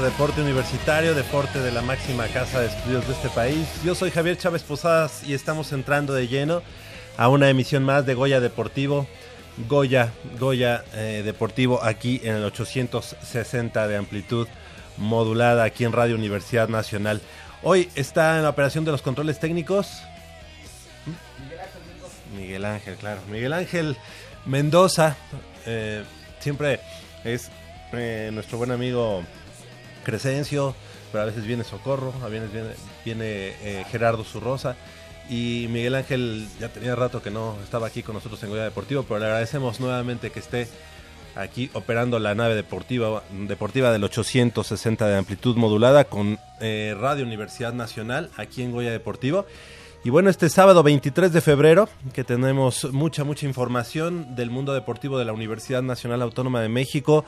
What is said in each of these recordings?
Deporte de la máxima casa de estudios de este país. Yo soy Javier Chávez Posadas y estamos entrando de lleno a una emisión más de Goya Deportivo. Goya, Goya eh, Deportivo aquí en el 860 de amplitud modulada aquí en Radio Universidad Nacional. Hoy está en la operación de los controles técnicos. Miguel Ángel, claro. Miguel Ángel Mendoza, eh, siempre es eh, nuestro buen amigo Crescencio, pero a veces viene Socorro, a veces viene, viene eh, Gerardo Zurrosa. Y Miguel Ángel ya tenía rato que no estaba aquí con nosotros en Goya Deportivo, pero le agradecemos nuevamente que esté aquí operando la nave deportiva, deportiva del 860 de amplitud modulada con eh, Radio Universidad Nacional aquí en Goya Deportivo. Y bueno, este sábado 23 de febrero, que tenemos mucha, mucha información del mundo deportivo de la Universidad Nacional Autónoma de México,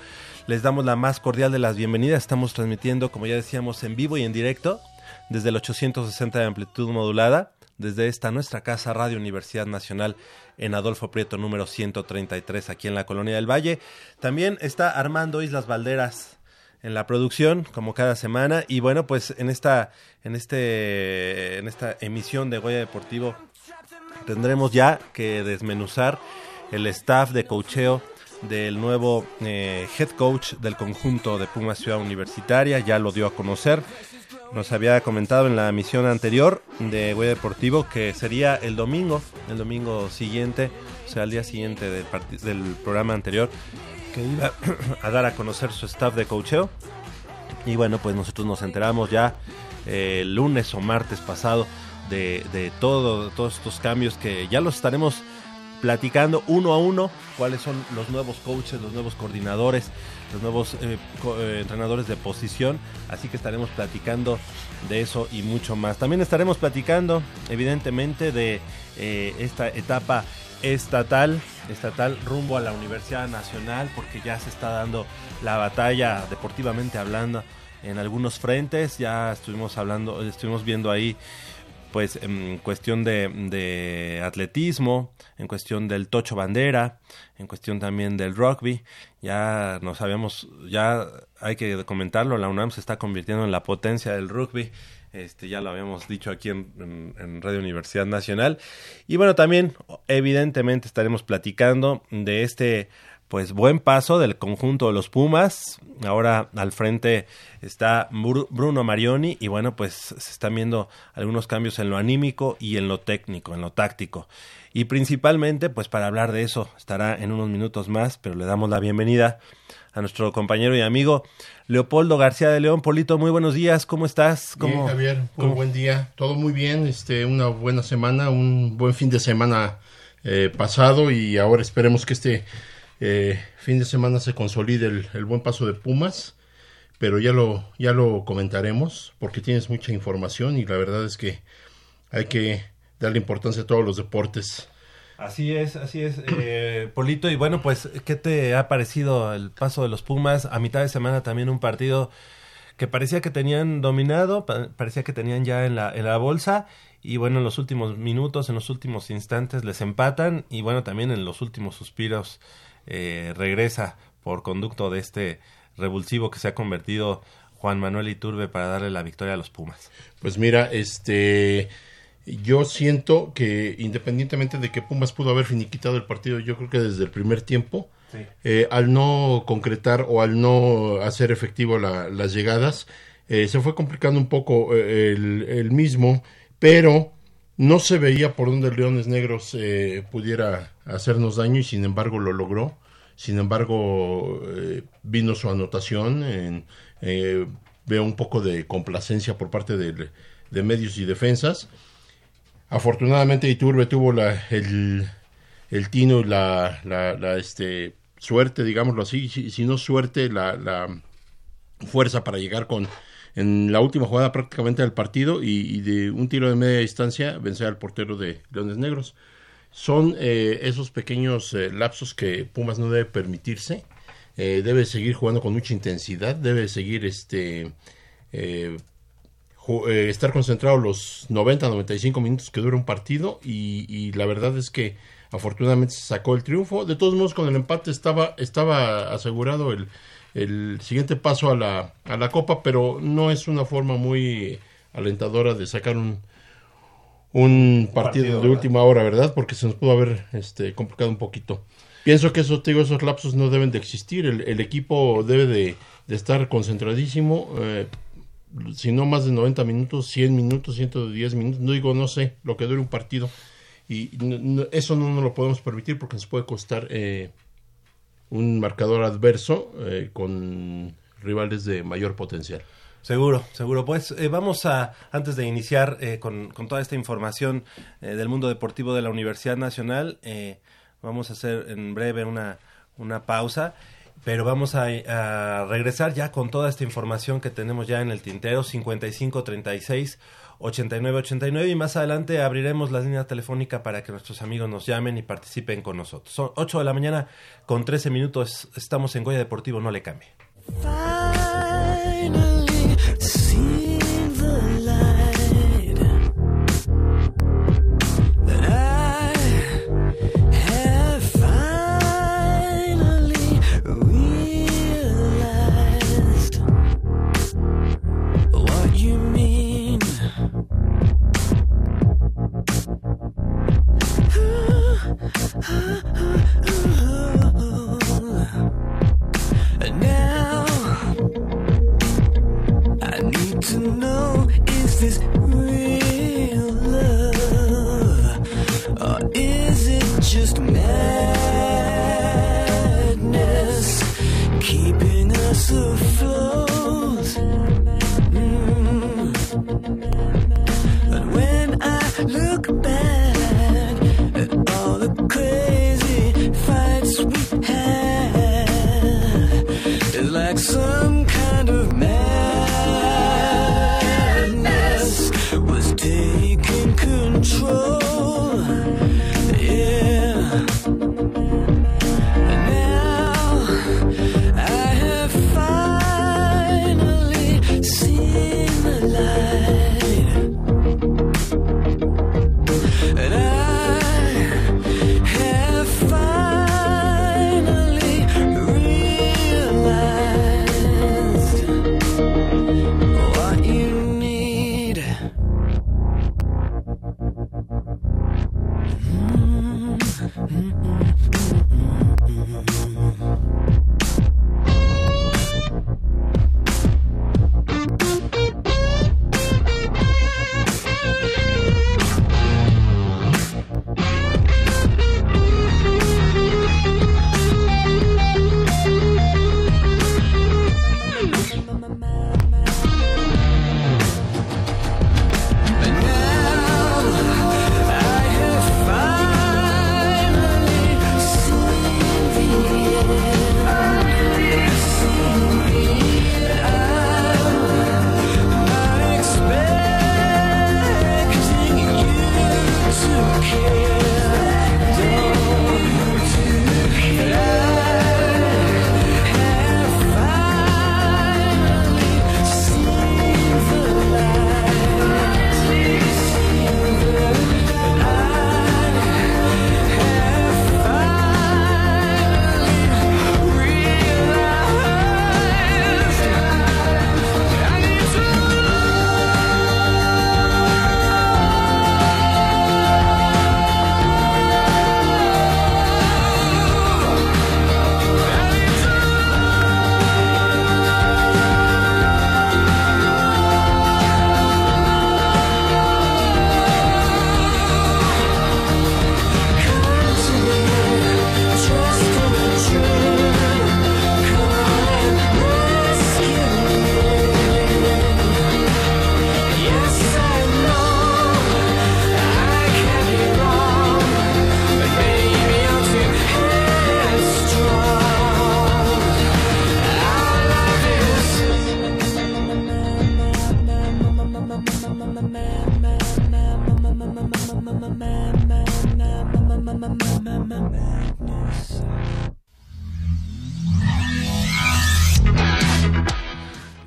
les damos la más cordial de las bienvenidas. Estamos transmitiendo, como ya decíamos, en vivo y en directo desde el 860 de amplitud modulada, desde esta nuestra casa Radio Universidad Nacional en Adolfo Prieto número 133 aquí en la Colonia del Valle. También está Armando Islas Valderas en la producción como cada semana y bueno pues en esta en este en esta emisión de Goya Deportivo tendremos ya que desmenuzar el staff de cocheo del nuevo eh, head coach del conjunto de Puma Ciudad Universitaria ya lo dio a conocer nos había comentado en la emisión anterior de Goya Deportivo que sería el domingo el domingo siguiente o sea el día siguiente del, del programa anterior que iba a dar a conocer su staff de coacheo. Y bueno, pues nosotros nos enteramos ya eh, el lunes o martes pasado de, de todo, todos estos cambios que ya los estaremos platicando uno a uno cuáles son los nuevos coaches, los nuevos coordinadores, los nuevos eh, eh, entrenadores de posición. Así que estaremos platicando de eso y mucho más. También estaremos platicando, evidentemente, de esta etapa estatal, estatal rumbo a la Universidad Nacional, porque ya se está dando la batalla deportivamente hablando en algunos frentes. Ya estuvimos hablando, estuvimos viendo ahí pues en cuestión de, de, atletismo, en cuestión del tocho bandera, en cuestión también del rugby, ya nos habíamos, ya hay que comentarlo, la UNAM se está convirtiendo en la potencia del rugby este, ya lo habíamos dicho aquí en, Radio Universidad Nacional. Y bueno, también, evidentemente, estaremos platicando de este pues buen paso del conjunto de los Pumas. Ahora al frente está Bruno Marioni y bueno, pues se están viendo algunos cambios en lo anímico y en lo técnico, en lo táctico. Y principalmente, pues para hablar de eso, estará en unos minutos más, pero le damos la bienvenida a nuestro compañero y amigo Leopoldo García de León. Polito, muy buenos días, ¿cómo estás? ¿Cómo, bien, Javier, muy buen día, todo muy bien, este, una buena semana, un buen fin de semana eh, pasado y ahora esperemos que este eh, fin de semana se consolide el, buen paso de Pumas, pero ya lo, ya lo comentaremos porque tienes mucha información y la verdad es que hay que darle importancia a todos los deportes Así es, así es, eh, Polito. Y bueno, pues, ¿qué te ha parecido el paso de los Pumas? A mitad de semana también un partido que parecía que tenían dominado, parecía que tenían ya en la, en la bolsa. Y bueno, en los últimos minutos, en los últimos instantes les empatan. Y bueno, también en los últimos suspiros eh, regresa por conducto de este revulsivo que se ha convertido Juan Manuel Iturbe para darle la victoria a los Pumas. Pues mira, este yo siento que independientemente de que Pumas pudo haber finiquitado el partido, yo creo que desde el primer tiempo, eh, al no concretar o al no hacer efectivo las llegadas, eh, se fue complicando un poco eh, el, mismo, pero no se veía por dónde Leones Negros pudiera hacernos daño y sin embargo lo logró. Sin embargo, vino su anotación. En, veo un poco de complacencia por parte de, medios y defensas Afortunadamente Iturbe tuvo la, el, el tino y la, la, este, suerte, digámoslo así, si, no suerte, la, fuerza para llegar con en la última jugada prácticamente del partido y, de un tiro de media distancia vencer al portero de Leones Negros. Son eh, esos pequeños eh, lapsos que Pumas no debe permitirse. Eh, debe seguir jugando con mucha intensidad, debe seguir este eh, estar concentrado los 90, 95 minutos que dura un partido y, la verdad es que afortunadamente se sacó el triunfo. De todos modos, con el empate estaba, estaba asegurado el, el siguiente paso a la, a la Copa, pero no es una forma muy alentadora de sacar un, un partido, de última hora, ¿verdad? Porque se nos pudo haber este, complicado un poquito. Pienso que esos, digo, esos lapsos no deben de existir. El, el equipo debe de, de estar concentradísimo. Eh, si no más de 90 minutos, 100 minutos, 110 minutos, no digo, no sé, lo que dure un partido. Y eso no nos lo podemos permitir porque nos puede costar eh, un marcador adverso eh, con rivales de mayor potencial. Seguro, seguro. Pues eh, vamos a, antes de iniciar con, con, toda esta información del mundo deportivo de la Universidad Nacional, vamos a hacer en breve una, una pausa pero vamos a, a, regresar ya con toda esta información que tenemos ya en el tintero 5536 8989 y más adelante abriremos la línea telefónica para que nuestros amigos nos llamen y participen con nosotros. Son 8 de la mañana con 13 minutos, estamos en Goya Deportivo, no le cambie. Now I need to know is this real love or is it just madness keeping us afloat? some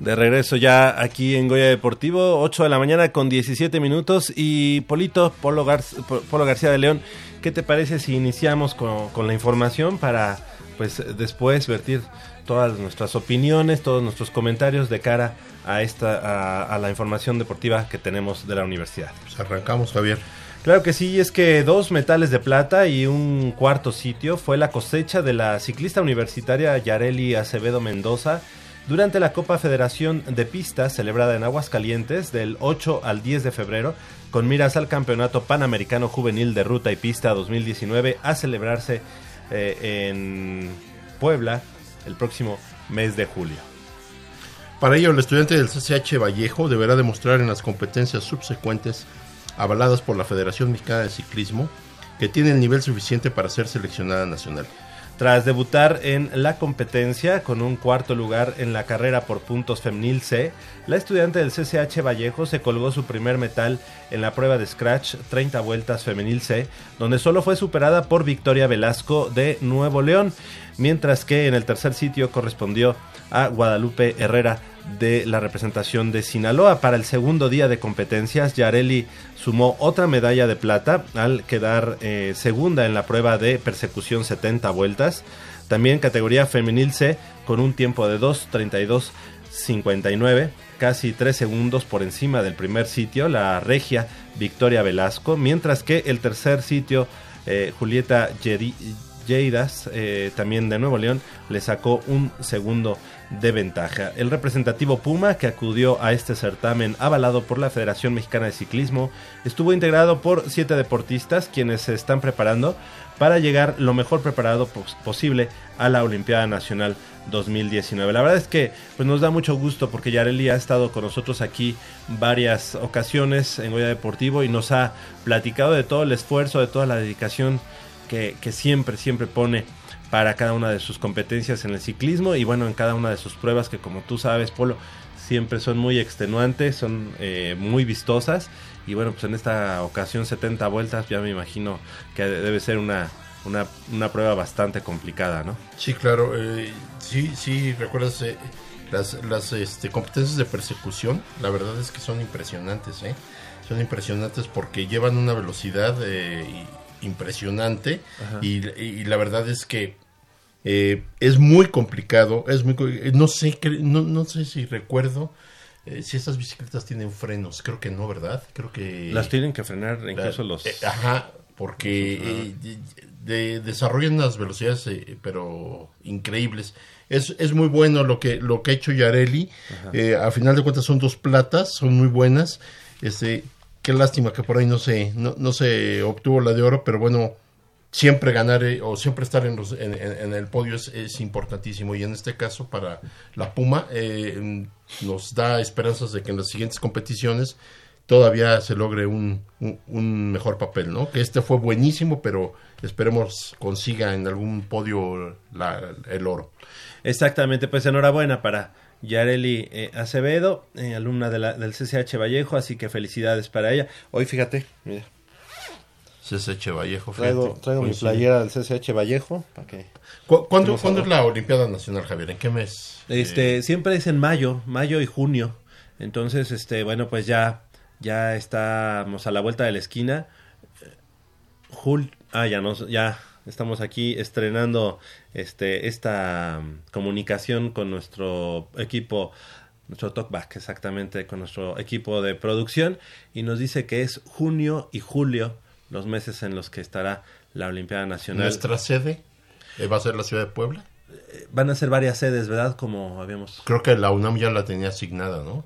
De regreso ya aquí en Goya Deportivo, 8 de la mañana con 17 minutos. Y Polito, Polo, Polo García de León, ¿qué te parece si iniciamos con, la información para pues después vertir todas nuestras opiniones, todos nuestros comentarios de cara a esta a, la información deportiva que tenemos de la universidad? Pues arrancamos, Javier. Claro que sí, es que dos metales de plata y un cuarto sitio fue la cosecha de la ciclista universitaria Yareli Acevedo Mendoza durante la Copa Federación de Pistas celebrada en Aguascalientes del 8 al 10 de febrero, con miras al Campeonato Panamericano Juvenil de Ruta y Pista 2019 a celebrarse eh, en Puebla el próximo mes de julio. Para ello, el estudiante del CCH Vallejo deberá demostrar en las competencias subsecuentes avaladas por la Federación Mexicana de Ciclismo que tiene el nivel suficiente para ser seleccionada nacional. Tras debutar en la competencia con un cuarto lugar en la carrera por puntos femenil C, la estudiante del CCH Vallejo se colgó su primer metal en la prueba de Scratch 30 vueltas femenil C, donde solo fue superada por Victoria Velasco de Nuevo León, mientras que en el tercer sitio correspondió a Guadalupe Herrera de la representación de Sinaloa. Para el segundo día de competencias, Yareli sumó otra medalla de plata al quedar eh, segunda en la prueba de persecución 70 vueltas. También categoría femenil C con un tiempo de 2.32.59, casi 3 segundos por encima del primer sitio, la regia Victoria Velasco, mientras que el tercer sitio, eh, Julieta Yeidas, eh, también de Nuevo León, le sacó un segundo de ventaja. El representativo Puma, que acudió a este certamen avalado por la Federación Mexicana de Ciclismo, estuvo integrado por siete deportistas quienes se están preparando para llegar lo mejor preparado posible a la Olimpiada Nacional 2019. La verdad es que pues nos da mucho gusto porque Yareli ha estado con nosotros aquí varias ocasiones en Goya Deportivo y nos ha platicado de todo el esfuerzo, de toda la dedicación que, que siempre, siempre pone para cada una de sus competencias en el ciclismo y bueno, en cada una de sus pruebas que como tú sabes, Polo, siempre son muy extenuantes, son eh, muy vistosas y bueno, pues en esta ocasión 70 vueltas ya me imagino que debe ser una, una, una prueba bastante complicada, ¿no? Sí, claro, eh, sí, sí, recuerdas eh, las, las este, competencias de persecución, la verdad es que son impresionantes, ¿eh? Son impresionantes porque llevan una velocidad impresionante y, la verdad es que eh, es muy complicado, es muy no sé no, no sé si recuerdo eh, si estas bicicletas tienen frenos, creo que no, ¿verdad? Creo que las tienen que frenar incluso los eh, ajá, porque desarrollan unas velocidades pero increíbles. Es, es muy bueno lo que lo que ha hecho Yareli. a final de cuentas son dos platas, son muy buenas. Este qué lástima que por ahí no se, no, no se obtuvo la de oro, pero bueno, siempre ganar eh, o siempre estar en, los, en, el podio es, importantísimo y en este caso para la Puma eh, nos da esperanzas de que en las siguientes competiciones todavía se logre un, un, mejor papel, ¿no? Que este fue buenísimo, pero esperemos consiga en algún podio el oro. Exactamente, pues enhorabuena para Yareli eh, Acevedo, eh, alumna de la, del CCH Vallejo, así que felicidades para ella. Hoy fíjate, mira. CCH Vallejo, Traigo, traigo mi playera del CCH Vallejo. Para que ¿Cuándo, es la Olimpiada Nacional, Javier? ¿En qué mes? Este, eh, Siempre es en mayo, mayo y junio. Entonces, este, bueno, pues ya, ya estamos a la vuelta de la esquina. Jul, ah, ya, nos, ya estamos aquí estrenando este, esta mm, comunicación con nuestro equipo, nuestro talkback exactamente, con nuestro equipo de producción y nos dice que es junio y julio los meses en los que estará la Olimpiada Nacional. ¿Nuestra sede eh, va a ser la ciudad de Puebla? Eh, van a ser varias sedes, ¿verdad? Como habíamos... Creo que la UNAM ya la tenía asignada, ¿no?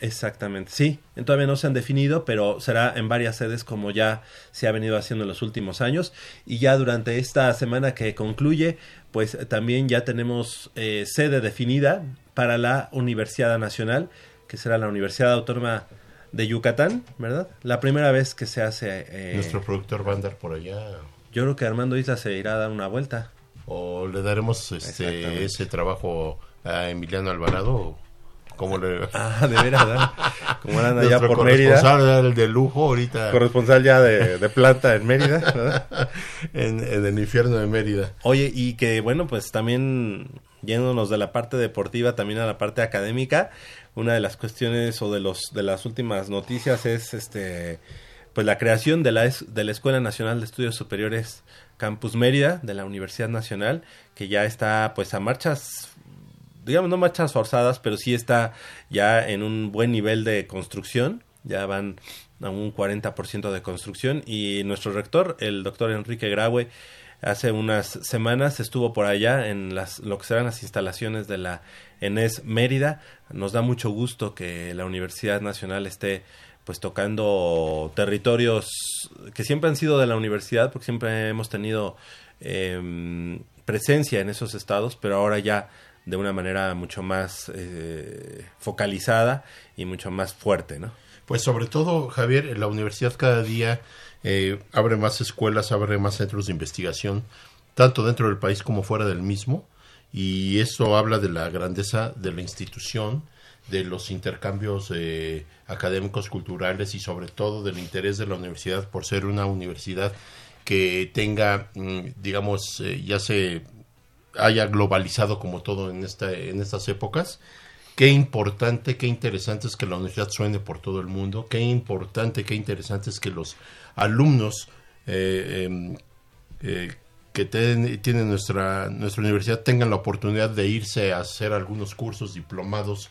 Exactamente, sí. Todavía no se han definido, pero será en varias sedes como ya se ha venido haciendo en los últimos años. Y ya durante esta semana que concluye, pues también ya tenemos eh, sede definida para la Universidad Nacional, que será la Universidad Autónoma de Yucatán, ¿verdad? La primera vez que se hace... Eh, Nuestro productor va a andar por allá. Yo creo que Armando Isla se irá a dar una vuelta. O le daremos este, ese trabajo a Emiliano Alvarado como le... Ah, de veras, Como eran allá por Mérida. Corresponsal de lujo ahorita. Corresponsal ya de, planta en Mérida, en, el infierno de Mérida. Oye, y que bueno, pues también yéndonos de la parte deportiva también a la parte académica, una de las cuestiones o de los de las últimas noticias es este pues la creación de la de la Escuela Nacional de Estudios Superiores Campus Mérida de la Universidad Nacional que ya está pues a marchas digamos, no marchas forzadas, pero sí está ya en un buen nivel de construcción, ya van a un 40% de construcción y nuestro rector, el doctor Enrique Graue, hace unas semanas estuvo por allá en las, lo que serán las instalaciones de la ENES Mérida. Nos da mucho gusto que la Universidad Nacional esté pues tocando territorios que siempre han sido de la universidad, porque siempre hemos tenido em, presencia en esos estados, pero ahora ya de una manera mucho más eh, focalizada y mucho más fuerte, ¿no? Pues sobre todo, Javier, la universidad cada día eh, abre más escuelas, abre más centros de investigación, tanto dentro del país como fuera del mismo, y eso habla de la grandeza de la institución, de los intercambios eh, académicos, culturales y sobre todo del interés de la universidad por ser una universidad que tenga, mm, digamos, eh, ya se haya globalizado como todo en, esta, en estas épocas. Qué importante, qué interesante es que la universidad suene por todo el mundo. Qué importante, qué interesante es que los alumnos eh, em, eh, que tienen nuestra, nuestra universidad tengan la oportunidad de irse a hacer algunos cursos diplomados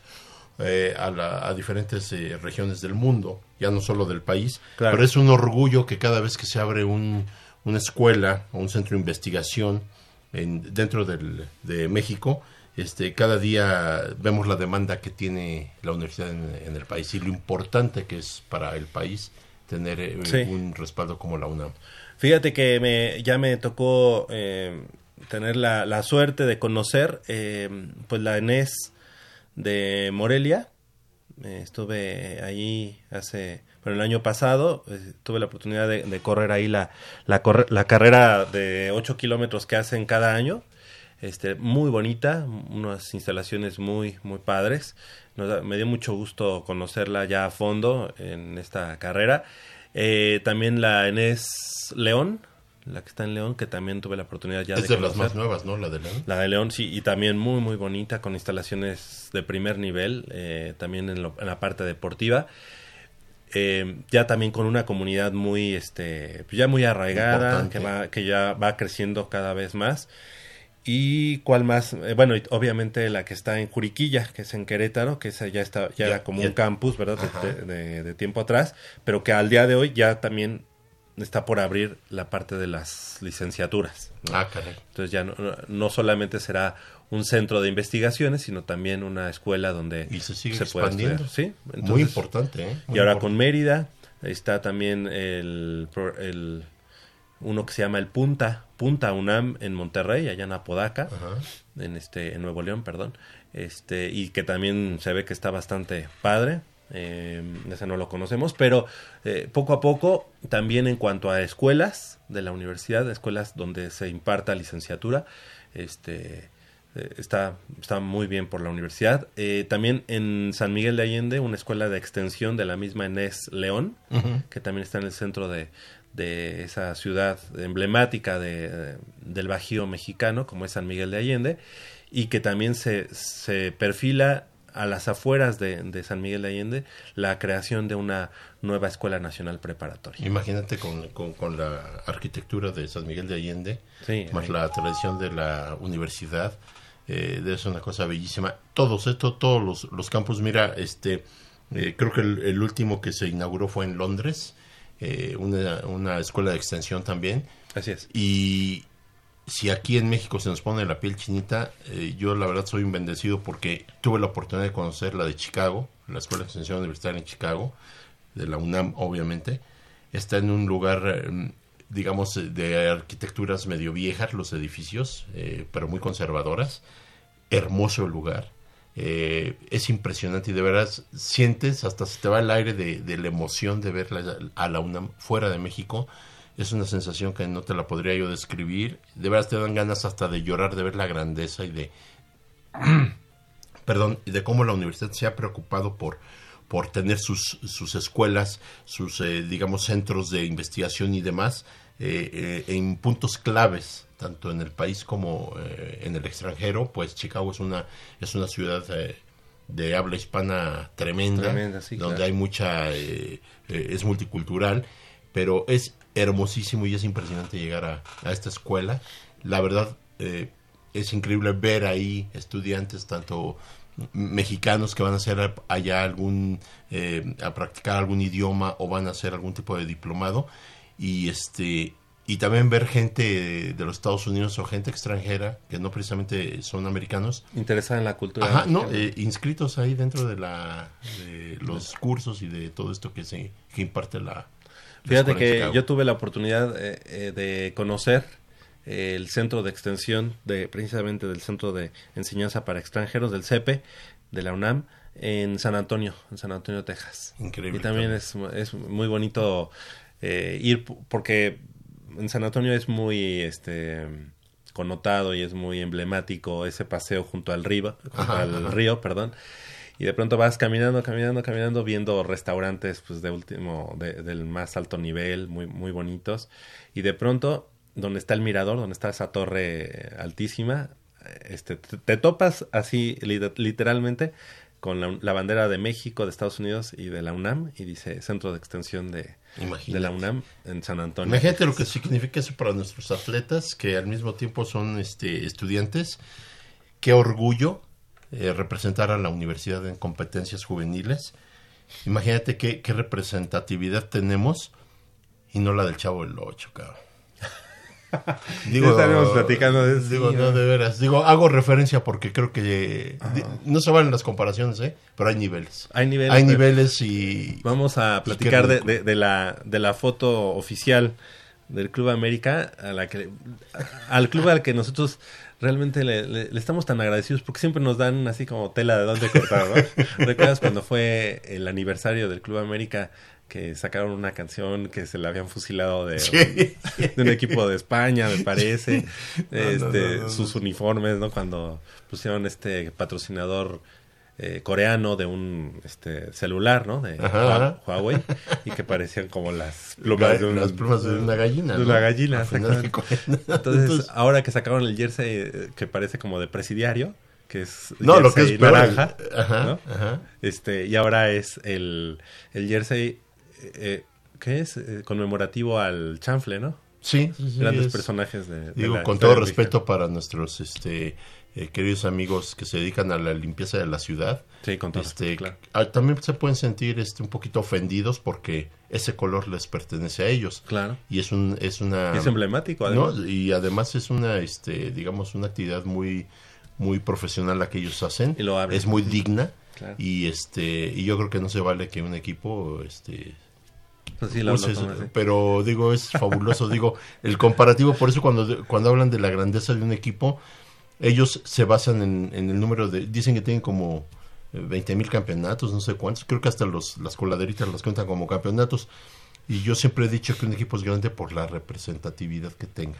eh, a, diferentes regiones del mundo, ya no solo del país. Pero es un orgullo que cada vez que se abre un, una escuela o un centro de investigación en, dentro del, de México, este, cada día vemos la demanda que tiene la universidad en, el país y lo importante que es para el país tener eh, un respaldo como la UNAM. Fíjate que me, ya me tocó eh, tener la, la, suerte de conocer eh, pues la ENES de Morelia. estuve allí hace pero el año pasado eh, tuve la oportunidad de, correr ahí la, la, la carrera de 8 kilómetros que hacen cada año. Este, muy bonita, unas instalaciones muy, muy padres. me dio mucho gusto conocerla ya a fondo en esta carrera. Eh, también la Enes León, la que está en León, que también tuve la oportunidad ya es de, las más nuevas, ¿no? La de León. La de León, sí, y también muy, muy bonita, con instalaciones de primer nivel, eh, también en, en, la parte deportiva. Eh, ya también con una comunidad muy, este, pues ya muy arraigada, que, va, que ya va creciendo cada vez más. Y cuál más, eh, bueno, obviamente la que está en Juriquilla, que es en Querétaro, que esa ya está, ya, era como un campus, ¿verdad? De, tiempo atrás, pero que al día de hoy ya también está por abrir la parte de las licenciaturas. Ah, caray. Entonces ya no, no solamente será un centro de investigaciones, sino también una escuela donde y se sigue expandiendo. ¿sí? Muy importante. ¿eh? y ahora con Mérida está también el, el, uno que se llama el Punta, Punta UNAM en Monterrey, allá en Apodaca, en este en Nuevo León, perdón, este y que también se ve que está bastante padre. Eh, ese no lo conocemos, pero eh, poco a poco también en cuanto a escuelas de la universidad, escuelas donde se imparta licenciatura, este está, está muy bien por la universidad. Eh, también en San Miguel de Allende, una escuela de extensión de la misma Enes León, que también está en el centro de, de esa ciudad emblemática de, del Bajío mexicano, como es San Miguel de Allende, y que también se, se perfila a las afueras de, San Miguel de Allende la creación de una nueva escuela nacional preparatoria. Imagínate con, con, la arquitectura de San Miguel de Allende, más la tradición de la universidad, eh, ser una cosa bellísima. Todos, esto, todos los, los campus, mira, este, eh, creo que el, último que se inauguró fue en Londres, eh, una, una, escuela de extensión también. Así es. Y si aquí en México se nos pone la piel chinita, eh, yo la verdad soy un bendecido porque tuve la oportunidad de conocer la de Chicago, la Escuela de Extensión Universitaria en Chicago, de la UNAM, obviamente. Está en un lugar digamos, eh, de arquitecturas medio viejas los edificios, eh, pero muy conservadoras. Hermoso lugar. Eh, es impresionante y de verdad sientes, hasta se te va el aire de, la emoción de ver a la UNAM fuera de México. Es una sensación que no te la podría yo describir. De verdad te dan ganas hasta de llorar, de ver la grandeza y de... perdón, de cómo la universidad se ha preocupado por por tener sus, sus escuelas, sus, digamos, centros de investigación y demás, eh, eh, en puntos claves tanto en el país como eh, en el extranjero pues Chicago es una es una ciudad de habla hispana tremenda, donde hay mucha es multicultural pero es hermosísimo y es impresionante llegar a, a esta escuela. La verdad es increíble ver ahí estudiantes tanto mexicanos que van a hacer allá algún a practicar algún idioma o van a hacer algún tipo de diplomado. Y este y también ver gente de los Estados Unidos o gente extranjera que no precisamente son americanos. Interesada en la cultura Ajá, no eh, inscritos ahí dentro de la de los cursos y de todo esto que se que imparte la fíjate que yo tuve la oportunidad eh, eh, de conocer el centro de extensión de precisamente del centro de enseñanza para extranjeros del CEPE de la UNAM en San Antonio en San Antonio Texas increíble y también es, es muy bonito eh, ir porque en San Antonio es muy este connotado y es muy emblemático ese paseo junto al río, junto Ajá, al ajá. río, perdón. Y de pronto vas caminando, caminando, caminando, viendo restaurantes pues de último, de- del más alto nivel, muy, muy bonitos. Y de pronto, donde está el mirador, donde está esa torre altísima, este, te, topas así li- literalmente con la, la bandera de México, de Estados Unidos y de la UNAM, y dice Centro de Extensión de la UNAM en San Antonio. Imagínate lo que significa eso para nuestros atletas, que al mismo tiempo son este, estudiantes. Qué orgullo eh, representar a la universidad en competencias juveniles. Imagínate qué, qué representatividad tenemos y no la del Chavo del Ocho, cabrón. Ya estaremos platicando de eso. Digo, Sí, no, de veras. Digo, hago referencia porque creo que di- no se valen las comparaciones, ¿eh? Pero hay niveles. Hay niveles. Hay niveles y... Vamos a platicar de, de- de la, de la foto oficial del Club América, a la que, al club al que nosotros realmente le, le- le estamos tan agradecidos porque siempre nos dan así como tela de dónde cortar, ¿no? ¿Recuerdas cuando fue el aniversario del Club América que sacaron una canción que se la habían fusilado de, Sí. de un equipo de España, me parece, No, este, no, no, sus uniformes, ¿no? Cuando pusieron este patrocinador eh, coreano de un este celular, ¿no? De Ajá, Hua- ajá. Huawei y que parecían como las plumas de un- las plumas de una gallina. de una gallina, exactamente. Entonces, ahora que sacaron el jersey eh, que parece como de presidiario, que es no, lo que jersey es naranja, Ajá, ¿no? ajá. Este, y ahora es el, el jersey eh, ¿qué es? Eh, conmemorativo al chanfle, ¿no? Sí, Grandes es- personajes de, de Digo, la con todo mexicana. respeto para nuestros este, eh, queridos amigos que se dedican a la limpieza de la ciudad. Sí, con todo Este, respeto, claro. ah, también se pueden sentir este, un poquito ofendidos porque ese color les pertenece a ellos. Claro. Y es, un, es una... Es emblemático, ¿no? además. Y además es una, este, digamos, una actividad muy, muy profesional la que ellos hacen. Y lo abren. Es muy digna. Claro. Y este y yo creo que no se vale que un equipo este sí, así. pero digo es fabuloso. Digo el comparativo por eso cuando cuando hablan de la grandeza de un equipo ellos se basan en, en el número de dicen que tienen como 20 mil campeonatos no sé cuántos creo que hasta los las coladeritas las cuentan como campeonatos. Y yo siempre he dicho que un equipo es grande por la representatividad que tenga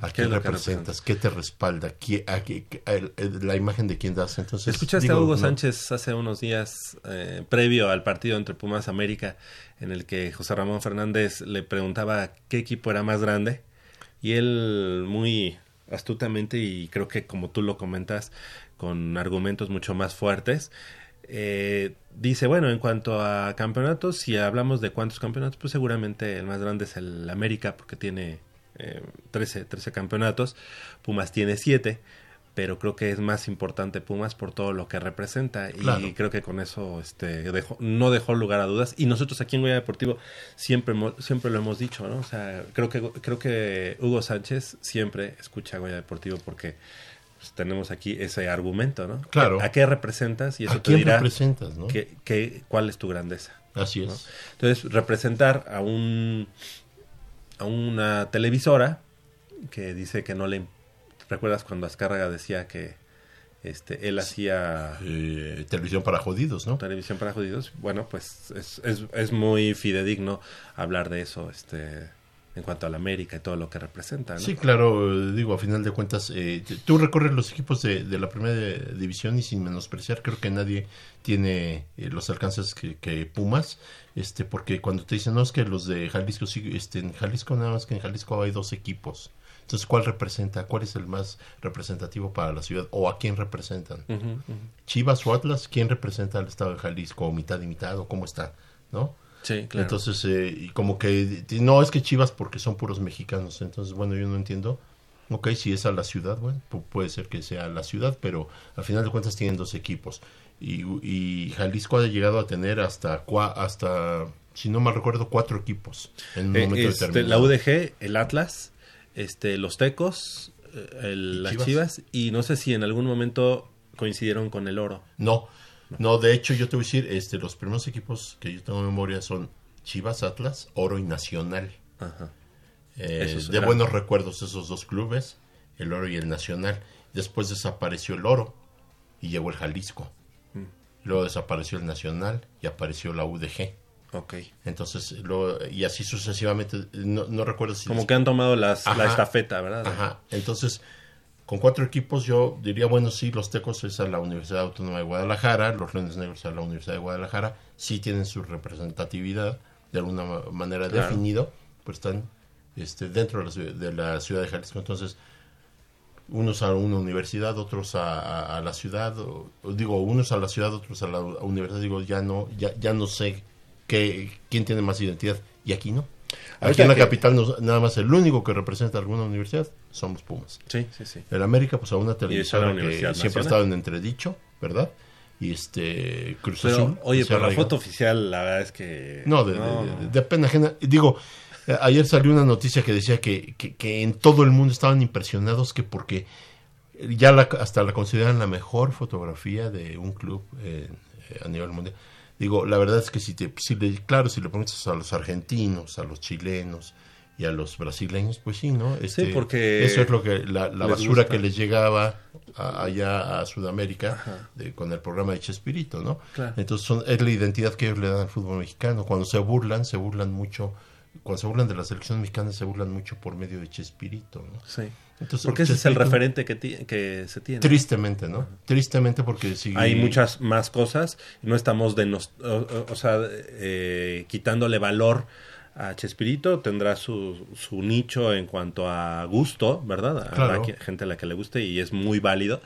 ¿A ¿Qué quién representas? ¿Qué te respalda? ¿Qué- a a- la imagen de quién das? Entonces, ¿Escuchaste digo, a Hugo no. Sánchez hace unos días, eh, previo al partido entre Pumas América, en el que José Ramón Fernández le preguntaba qué equipo era más grande? Y él muy astutamente, y creo que como tú lo comentas, con argumentos mucho más fuertes, eh, dice, bueno, en cuanto a campeonatos, si hablamos de cuántos campeonatos, pues seguramente el más grande es el América, porque tiene eh, 13, 13 campeonatos, Pumas tiene 7, pero creo que es más importante Pumas por todo lo que representa Claro. y creo que con eso este dejó- no dejó lugar a dudas y nosotros aquí en Goya Deportivo siempre siempre lo hemos dicho no o sea creo que creo que Hugo Sánchez siempre escucha Goya Deportivo porque pues, tenemos aquí ese argumento no Claro. a qué representas y eso ¿A te quién dirá representas? ¿no? qué- cuál es tu grandeza Así ¿no? es. Entonces, representar a un a una televisora que dice que no le recuerdas cuando Azcárraga decía que este él hacía Eh, televisión para jodidos, ¿no? televisión para judíos, bueno, pues es, es, es muy fidedigno hablar de eso este en cuanto a la América y todo lo que representa, ¿no? Sí, claro, digo, a final de cuentas, eh, tú recorres los equipos de, de la primera división y sin menospreciar, creo que nadie tiene eh, los alcances que, que Pumas, este, porque cuando te dicen, no, es que los de Jalisco, sí, este, en Jalisco nada más que en Jalisco hay dos equipos. Entonces, ¿cuál representa? ¿Cuál es el más representativo para la ciudad? ¿O a quién representan? Chivas o Atlas, ¿quién representa al estado de Jalisco? ¿O mitad y mitad? ¿O cómo está? ¿No? Sí, claro. Entonces, eh, y como que, no, es que Chivas porque son puros mexicanos. Entonces, bueno, yo no entiendo. Ok, si es a la ciudad, bueno, pu- puede ser que sea a la ciudad, pero al final de cuentas tienen dos equipos. Y, y Jalisco ha llegado a tener hasta, hasta si no mal recuerdo, cuatro equipos en un Eh, momento este, determinado. la UDG, el Atlas, este, los Tecos, eh, el- ¿Y las Chivas? Chivas, y no sé si en algún momento coincidieron con el oro. No, no, de hecho yo te voy a decir, este, los primeros equipos que yo tengo en memoria son Chivas, Atlas, Oro y Nacional. Ajá. Eh, de eran- buenos recuerdos esos dos clubes, el Oro y el Nacional. Después desapareció el Oro y llegó el Jalisco. Mm. Luego desapareció el Nacional y apareció la UDG. Ok. Entonces, luego, y así sucesivamente, no, no recuerdo si... Como que han tomado las, la estafeta, ¿verdad? Ajá, entonces con cuatro equipos yo diría, bueno, sí, los Tecos es a la Universidad Autónoma de Guadalajara, los Leones Negros a la Universidad de Guadalajara, sí tienen su representatividad de alguna manera definido, pues están este, dentro de la, ciudad, de Jalisco. Entonces, unos a una universidad, otros a, la ciudad, digo, unos a la ciudad, otros a la universidad, digo, ya no, ya, ya no sé qué, quién tiene más identidad, y aquí no. Aquí en la capital nada más el único que representa alguna universidad somos Pumas. Sí, sí, sí. En América, pues a una televisora que siempre ha estado en entredicho, ¿verdad? Y este Cruz Azul. Oye, pero la foto oficial, la verdad es que. No, de, de, pena ajena. Digo, eh, ayer salió una noticia que decía que, que, en todo el mundo estaban impresionados que porque ya hasta la consideran la mejor fotografía de un club eh, a nivel mundial. Digo, la verdad es que si, te, si claro, si le pones a los argentinos, a los chilenos y a los brasileños, pues sí, ¿no? Este, sí, porque... Eso es lo que la, basura que les llegaba allá a Sudamérica con el programa de Chespirito, ¿no? Entonces son, es la identidad que ellos le dan al fútbol mexicano. Cuando se burlan, se burlan mucho cuando se burlan de la selección mexicana se burlan mucho por medio de Chespirito, ¿no? Sí. Entonces, porque ese es el referente que, que se tiene. Tristemente, ¿no? Tristemente porque sigue... Hay muchas más cosas, no estamos de o, sea, eh, quitándole valor a Chespirito, tendrá su, su nicho en cuanto a gusto, ¿verdad? A la gente a la que le guste y es muy válido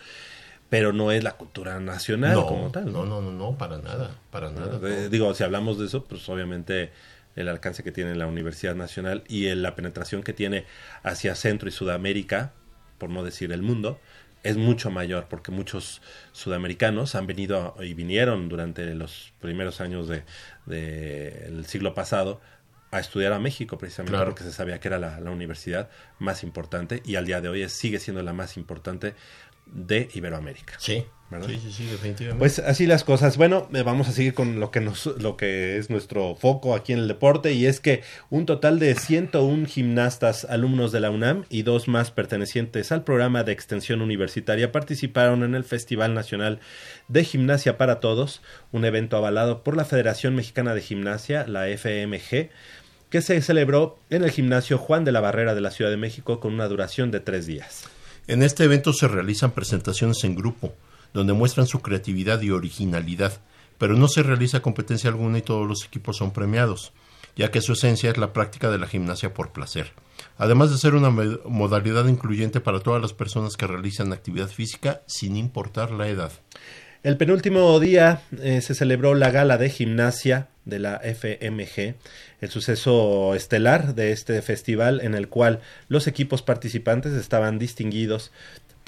pero no es la cultura nacional como tal. ¿no? no, no, no, para nada, para nada. digo, si hablamos de eso, pues obviamente el alcance que tiene la Universidad Nacional y la penetración que tiene hacia Centro y Sudamérica, por no decir el mundo, es mucho mayor porque muchos sudamericanos han venido y vinieron durante los primeros años del de, siglo pasado a estudiar a México precisamente porque se sabía que era la, la, universidad más importante y al día de hoy sigue siendo la más importante de Iberoamérica. Sí, Sí, sí, sí, definitivamente. Pues así las cosas. Bueno, eh, vamos a seguir con lo que nos, lo que es nuestro foco aquí en el deporte y es que un total de 101 gimnastas alumnos de la UNAM y dos más pertenecientes al programa de extensión universitaria participaron en el Festival Nacional de Gimnasia para Todos, un evento avalado por la Federación Mexicana de Gimnasia, la FMG, que se celebró en el gimnasio Juan de la Barrera de la Ciudad de México con una duración de tres días. En este evento se realizan presentaciones en grupo donde muestran su creatividad y originalidad, pero no se realiza competencia alguna y todos los equipos son premiados, ya que su esencia es la práctica de la gimnasia por placer, además de ser una modalidad incluyente para todas las personas que realizan actividad física sin importar la edad. El penúltimo día eh, se celebró la gala de gimnasia de la FMG, el suceso estelar de este festival en el cual los equipos participantes estaban distinguidos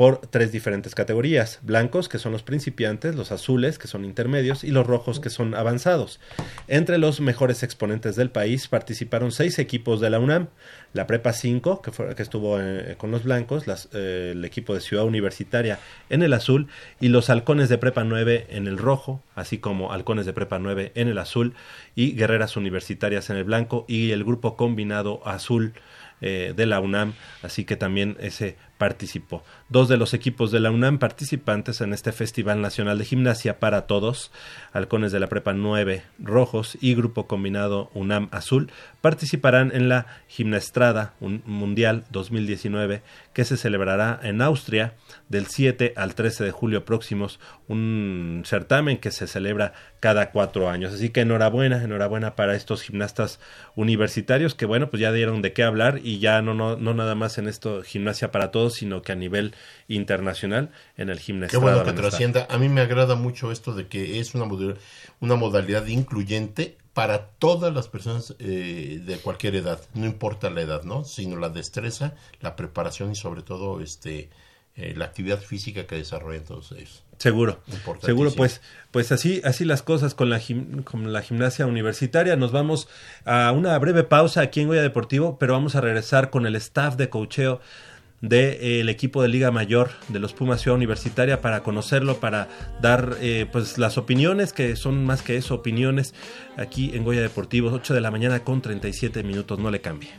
por tres diferentes categorías, blancos que son los principiantes, los azules que son intermedios y los rojos que son avanzados. Entre los mejores exponentes del país participaron seis equipos de la UNAM, la Prepa 5 que, fue, que estuvo eh, con los blancos, eh, el equipo de Ciudad Universitaria en el azul y los halcones de Prepa 9 en el rojo, así como halcones de Prepa 9 en el azul y guerreras universitarias en el blanco y el grupo combinado azul eh, de la UNAM, así que también ese participó. Dos de los equipos de la UNAM participantes en este Festival Nacional de Gimnasia para Todos, Halcones de la Prepa 9 Rojos y Grupo Combinado UNAM Azul, participarán en la Gimnastrada Mundial 2019 que se celebrará en Austria del 7 al 13 de julio próximos, un certamen que se celebra cada cuatro años. Así que enhorabuena, enhorabuena para estos gimnastas universitarios que bueno, pues ya dieron de qué hablar y ya no, no, no nada más en esto gimnasia para todos, sino que a nivel internacional en el gimnasio. Qué bueno que trascienda. A mí me agrada mucho esto de que es una, una modalidad incluyente para todas las personas eh, de cualquier edad, no importa la edad, ¿no? Sino la destreza, la preparación y sobre todo este eh, la actividad física que desarrollan todos ellos. Seguro, seguro, pues, pues así, así las cosas con la, con la gimnasia universitaria. Nos vamos a una breve pausa aquí en Goya Deportivo, pero vamos a regresar con el staff de cocheo del equipo de Liga Mayor de los Pumas Ciudad Universitaria para conocerlo, para dar eh, pues las opiniones, que son más que eso, opiniones, aquí en Goya Deportivo, 8 de la mañana con 37 minutos, no le cambie.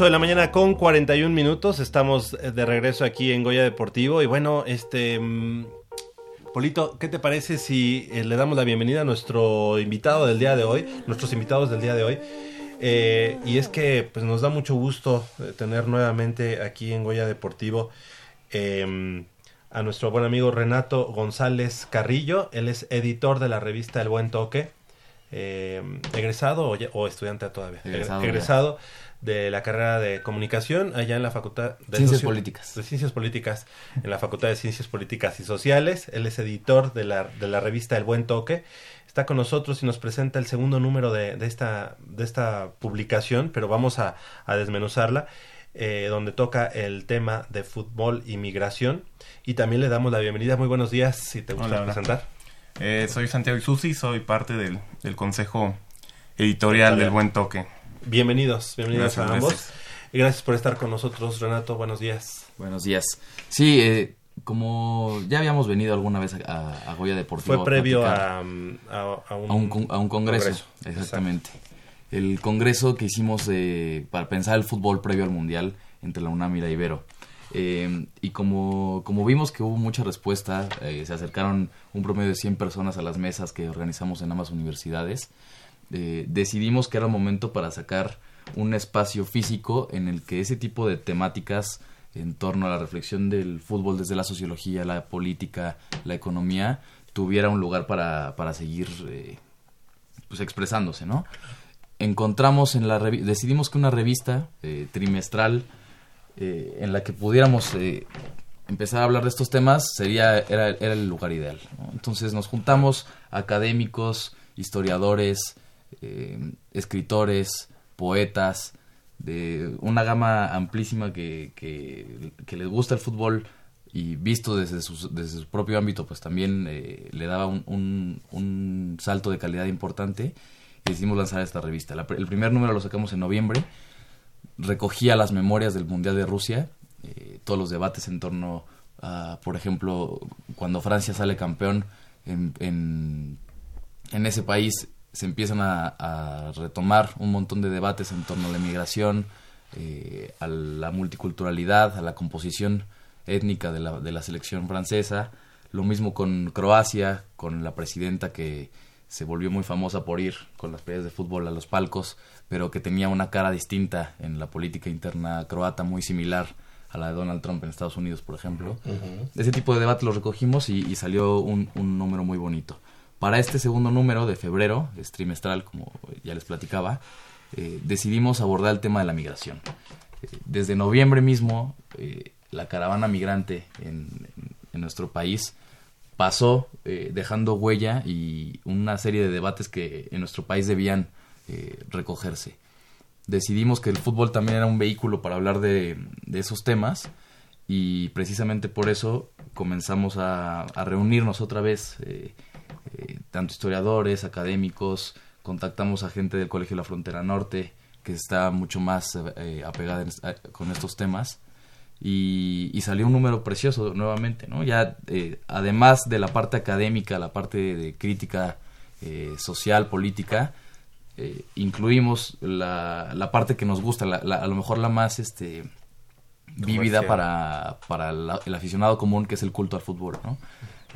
8 de la mañana con 41 minutos. Estamos de regreso aquí en Goya Deportivo. Y bueno, este. mm, Polito, ¿qué te parece si eh, le damos la bienvenida a nuestro invitado del día de hoy? Nuestros invitados del día de hoy. Eh, y es que pues nos da mucho gusto eh, tener nuevamente aquí en Goya Deportivo eh, a nuestro buen amigo Renato González Carrillo. Él es editor de la revista El Buen Toque. eh, egresado o, ya- o estudiante todavía. Egresado, egresado de la carrera de comunicación allá en la facultad de Ciencias Soci- Políticas. de Ciencias Políticas en la Facultad de Ciencias Políticas y Sociales. Él es editor de la, de la revista El Buen Toque. Está con nosotros y nos presenta el segundo número de, de esta, de esta publicación, pero vamos a, a desmenuzarla, eh, donde toca el tema de fútbol y migración. Y también le damos la bienvenida. Muy buenos días, si te gusta Hola, hola. presentar. Eh, soy Santiago Isusi, soy parte del, del consejo editorial del Buen Toque. Bienvenidos, bienvenidos Gracias, a ambos. gracias. Por estar con nosotros, Renato. Buenos días. Buenos días. Sí, eh, como ya habíamos venido alguna vez a, a- Goya Deportivo. Fue previo platicar a, a, a un, a un, con- a un congreso. congreso. Exactamente. El congreso que hicimos eh, para pensar el fútbol previo al Mundial entre la UNAM y la Ibero. Eh, y como, como vimos que hubo mucha respuesta, eh, se acercaron un promedio de 100 personas a las mesas que organizamos en ambas universidades, eh, decidimos que era momento para sacar un espacio físico en el que ese tipo de temáticas en torno a la reflexión del fútbol desde la sociología, la política, la economía, tuviera un lugar para, para seguir eh, pues expresándose, ¿no? Encontramos en la decidimos que una revista eh, trimestral eh, en la que pudiéramos eh, empezar a hablar de estos temas sería era, era el lugar ideal. ¿no? Entonces nos juntamos académicos, historiadores, eh, escritores, poetas, de una gama amplísima que, les gusta el fútbol y visto desde su, desde su propio ámbito, pues también eh, le daba un, un, un salto de calidad importante y decidimos lanzar esta revista. El primer número lo sacamos en noviembre, recogía las memorias del Mundial de Rusia, eh, todos los debates en torno a, por ejemplo, cuando Francia sale campeón en, en ese país se empiezan a, a retomar un montón de debates en torno a la inmigración, eh, a la multiculturalidad, a la composición étnica de la, de la selección francesa. Lo mismo con Croacia, con la presidenta que se volvió muy famosa por ir con las peleas de fútbol a los palcos, pero que tenía una cara distinta en la política interna croata, muy similar a la de Donald Trump en Estados Unidos, por ejemplo. Ese tipo de debate lo recogimos y, y salió un, un número muy bonito. Para este segundo número de febrero, es trimestral, como ya les platicaba, eh, decidimos abordar el tema de la migración. Eh, desde noviembre mismo, eh, la caravana migrante en, nuestro país pasó dejando huella y una serie de debates que en nuestro país debían recogerse. Decidimos que el fútbol también era un vehículo para hablar de, esos temas y precisamente por eso comenzamos a reunirnos otra vez, eh, eh, tanto historiadores, académicos, contactamos a gente del Colegio de la Frontera Norte que está mucho más eh, apegada en a- con estos temas y, y salió un número precioso nuevamente, ¿no? Ya eh, además de la parte académica, la parte de crítica eh, social, política, eh, incluimos la, la parte que nos gusta, la, la- a lo mejor la más este vívida para, para la- el aficionado común que es el culto al fútbol, ¿no?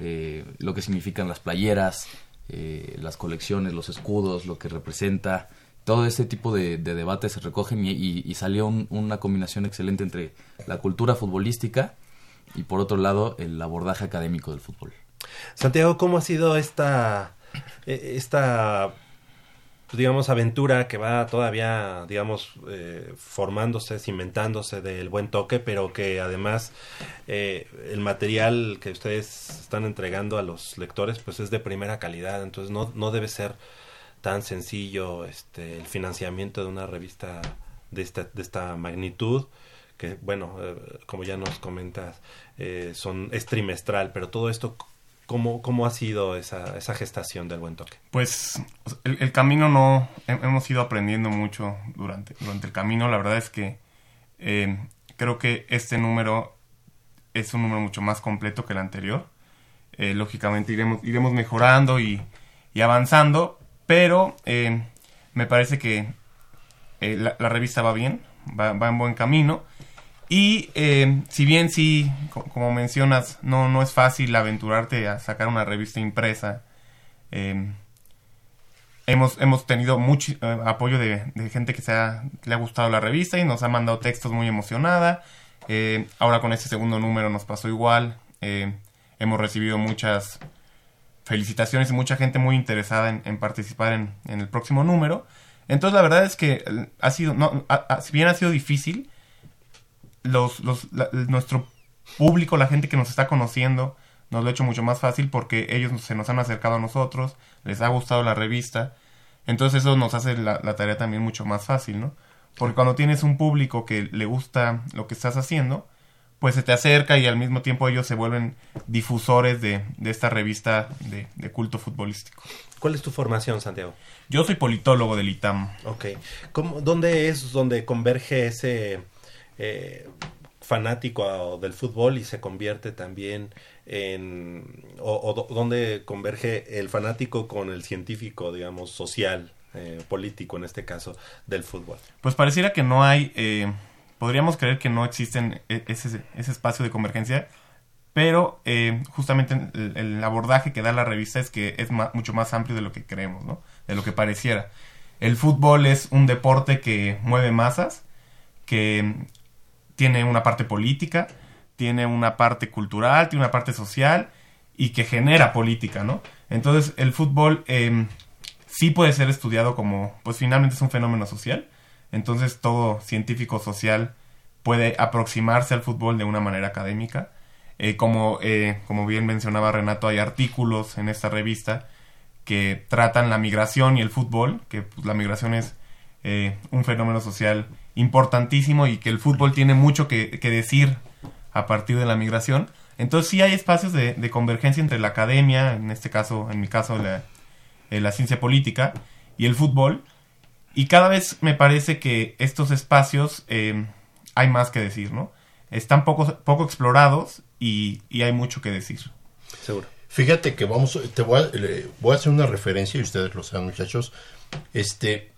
Eh, lo que significan las playeras, eh, las colecciones, los escudos, lo que representa, todo ese tipo de, de debates se recogen y, salió un- una combinación excelente entre la cultura futbolística y por otro lado el abordaje académico del fútbol. Santiago, ¿cómo ha sido esta, eh, esta digamos, aventura que va todavía, digamos, eh, formándose, cimentándose del buen toque, pero que además eh, el material que ustedes están entregando a los lectores, pues es de primera calidad, entonces no, no debe ser tan sencillo este, el financiamiento de una revista de esta, de esta magnitud que bueno, eh, como ya nos comentas, eh, son, es trimestral, pero todo esto, ¿cómo, cómo ha sido esa, esa gestación del buen toque? Pues el, camino no, he- hemos ido aprendiendo mucho durante, durante el camino. La verdad es que eh, creo que este número es un número mucho más completo que el anterior. Eh, lógicamente iremos, iremos mejorando y, y avanzando, pero eh, me parece que eh, la, la revista va bien, va, va en buen camino. Y eh, si bien sí, co- como mencionas, no, no es fácil aventurarte a sacar una revista impresa, eh, hemos, hemos tenido mucho eh, apoyo de, gente que, se ha, le ha gustado la revista y nos ha mandado textos muy emocionada. Eh, ahora con este segundo número nos pasó igual. Eh, hemos recibido muchas felicitaciones y mucha gente muy interesada en, participar en, en el próximo número. Entonces la verdad es que ha sido, no, ha- si bien ha sido difícil, los, los, la- nuestro público, la gente que nos está conociendo, nos lo ha hecho mucho más fácil porque ellos se nos han acercado a nosotros, les ha gustado la revista, entonces eso nos hace la, la tarea también mucho más fácil, ¿no? Porque cuando tienes un público que le gusta lo que estás haciendo, pues se te acerca y al mismo tiempo ellos se vuelven difusores de, de esta revista de, de culto futbolístico. ¿Cuál es tu formación, Santiago? Yo soy politólogo del ITAM. Ok. ¿Cómo, ¿Dónde es donde converge ese eh, fanático del fútbol y se convierte también en... o, o do- dónde converge el fanático con el científico, digamos, social, eh, político en este caso, del fútbol? Pues pareciera que no hay, eh, podríamos creer que no existen e- ese, ese espacio de convergencia, pero justamente el, abordaje que da la revista es que es mucho más amplio de lo que creemos, ¿no? De lo que pareciera. El fútbol es un deporte que mueve masas, que tiene una parte política, tiene una parte cultural, tiene una parte social y que genera política, ¿no? Entonces el fútbol eh, sí puede ser estudiado como, pues finalmente es un fenómeno social, entonces todo científico social puede aproximarse al fútbol de una manera académica. Eh, como, eh, como bien mencionaba Renato, hay artículos en esta revista que tratan la migración y el fútbol, que pues, la migración es eh, un fenómeno social importantísimo y que el fútbol tiene mucho que, que decir a partir de la migración. Entonces sí hay espacios de, de convergencia entre la academia, en este caso, en mi caso, la, eh, la ciencia política y el fútbol. Y cada vez me parece que estos espacios eh, hay más que decir, ¿no? Están poco, poco explorados y, y hay mucho que decir. Seguro. Fíjate que vamos, te voy a, le- voy a hacer una referencia y ustedes lo saben, muchachos. Este,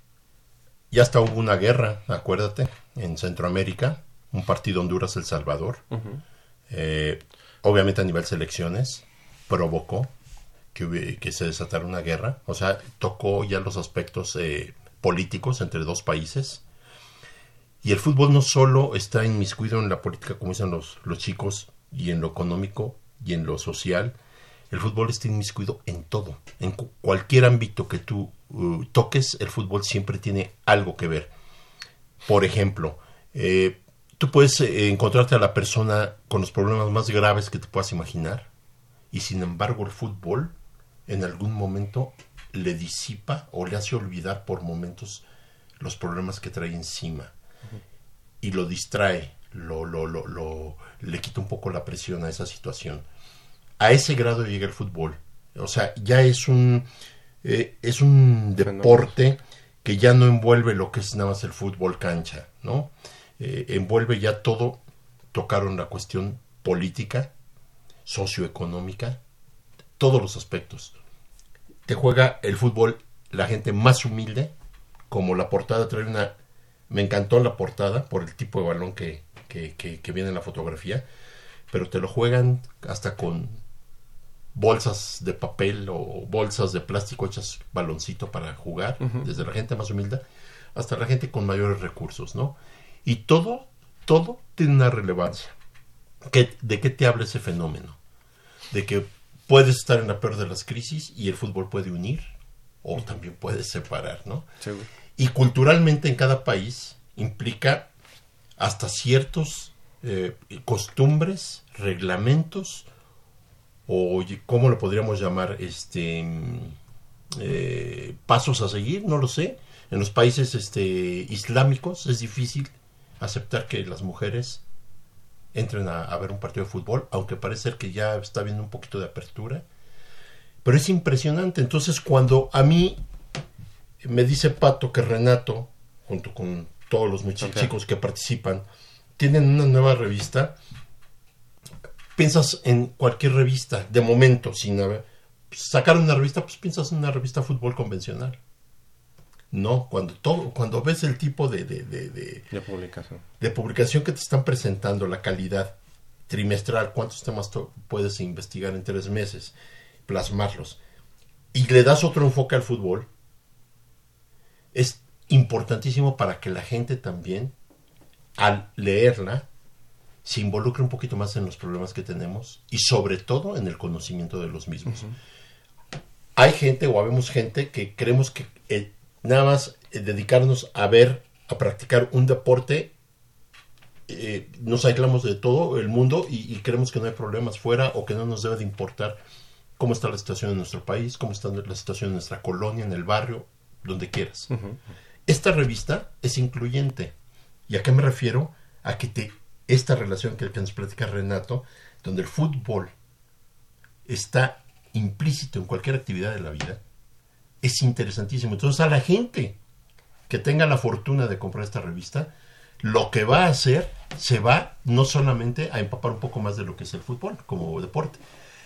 ya hasta hubo una guerra, acuérdate, en Centroamérica, un partido Honduras-El Salvador. Eh, obviamente a nivel selecciones provocó que, que se desatara una guerra. O sea, tocó ya los aspectos eh, políticos entre dos países. Y el fútbol no solo está inmiscuido en la política, como dicen los, los chicos, y en lo económico y en lo social. El fútbol está inmiscuido en todo. En cu- cualquier ámbito que tú uh, toques, el fútbol siempre tiene algo que ver. Por ejemplo, eh, tú puedes eh, encontrarte a la persona con los problemas más graves que te puedas imaginar, y sin embargo el fútbol en algún momento le disipa o le hace olvidar por momentos los problemas que trae encima y lo distrae, lo, lo, lo, lo- le quita un poco la presión a esa situación. A ese grado llega el fútbol. O sea, ya es un eh, es un deporte que ya no envuelve lo que es nada más el fútbol cancha, ¿no? Eh, envuelve ya todo, tocaron la cuestión política, socioeconómica, todos los aspectos. Te juega el fútbol la gente más humilde, como la portada trae una... Me encantó la portada por el tipo de balón que, que, que- que viene en la fotografía, pero te lo juegan hasta con bolsas de papel o bolsas de plástico hechas baloncito para jugar, desde la gente más humilde hasta la gente con mayores recursos, ¿no? Y todo, todo tiene una relevancia. ¿Qué- ¿De qué te habla ese fenómeno? De que puedes estar en la peor de las crisis y el fútbol puede unir o también puede separar, ¿no? Y culturalmente en cada país implica hasta ciertos eh, costumbres, reglamentos, o cómo lo podríamos llamar, este eh, pasos a seguir, no lo sé. En los países este, islámicos es difícil aceptar que las mujeres entren a, a ver un partido de fútbol, aunque parece ser que ya está habiendo un poquito de apertura. Pero es impresionante. Entonces, cuando a mí me dice Pato que Renato, junto con todos los muchachos chicos que participan, tienen una nueva revista, piensas en cualquier revista, de momento, sin haber, sacar una revista, pues piensas en una revista de fútbol convencional. No, cuando todo, cuando ves el tipo de, de, de, de, publicación. de publicación que te están presentando, la calidad trimestral, cuántos temas puedes investigar en tres meses, plasmarlos, y le das otro enfoque al fútbol, es importantísimo para que la gente también, al leerla, se involucre un poquito más en los problemas que tenemos y sobre todo en el conocimiento de los mismos. Hay gente o habemos gente que creemos que eh, nada más eh, dedicarnos a ver, a practicar un deporte, eh, nos aislamos de todo el mundo y, creemos que no hay problemas fuera o que no nos debe de importar cómo está la situación en nuestro país, cómo está la situación en nuestra colonia, en el barrio, donde quieras. Esta revista es incluyente. ¿Y a qué me refiero? A que te, esta relación que, que nos platica Renato, donde el fútbol está implícito en cualquier actividad de la vida, es interesantísimo. Entonces, a la gente que tenga la fortuna de comprar esta revista, lo que va a hacer se va no solamente a empapar un poco más de lo que es el fútbol como deporte,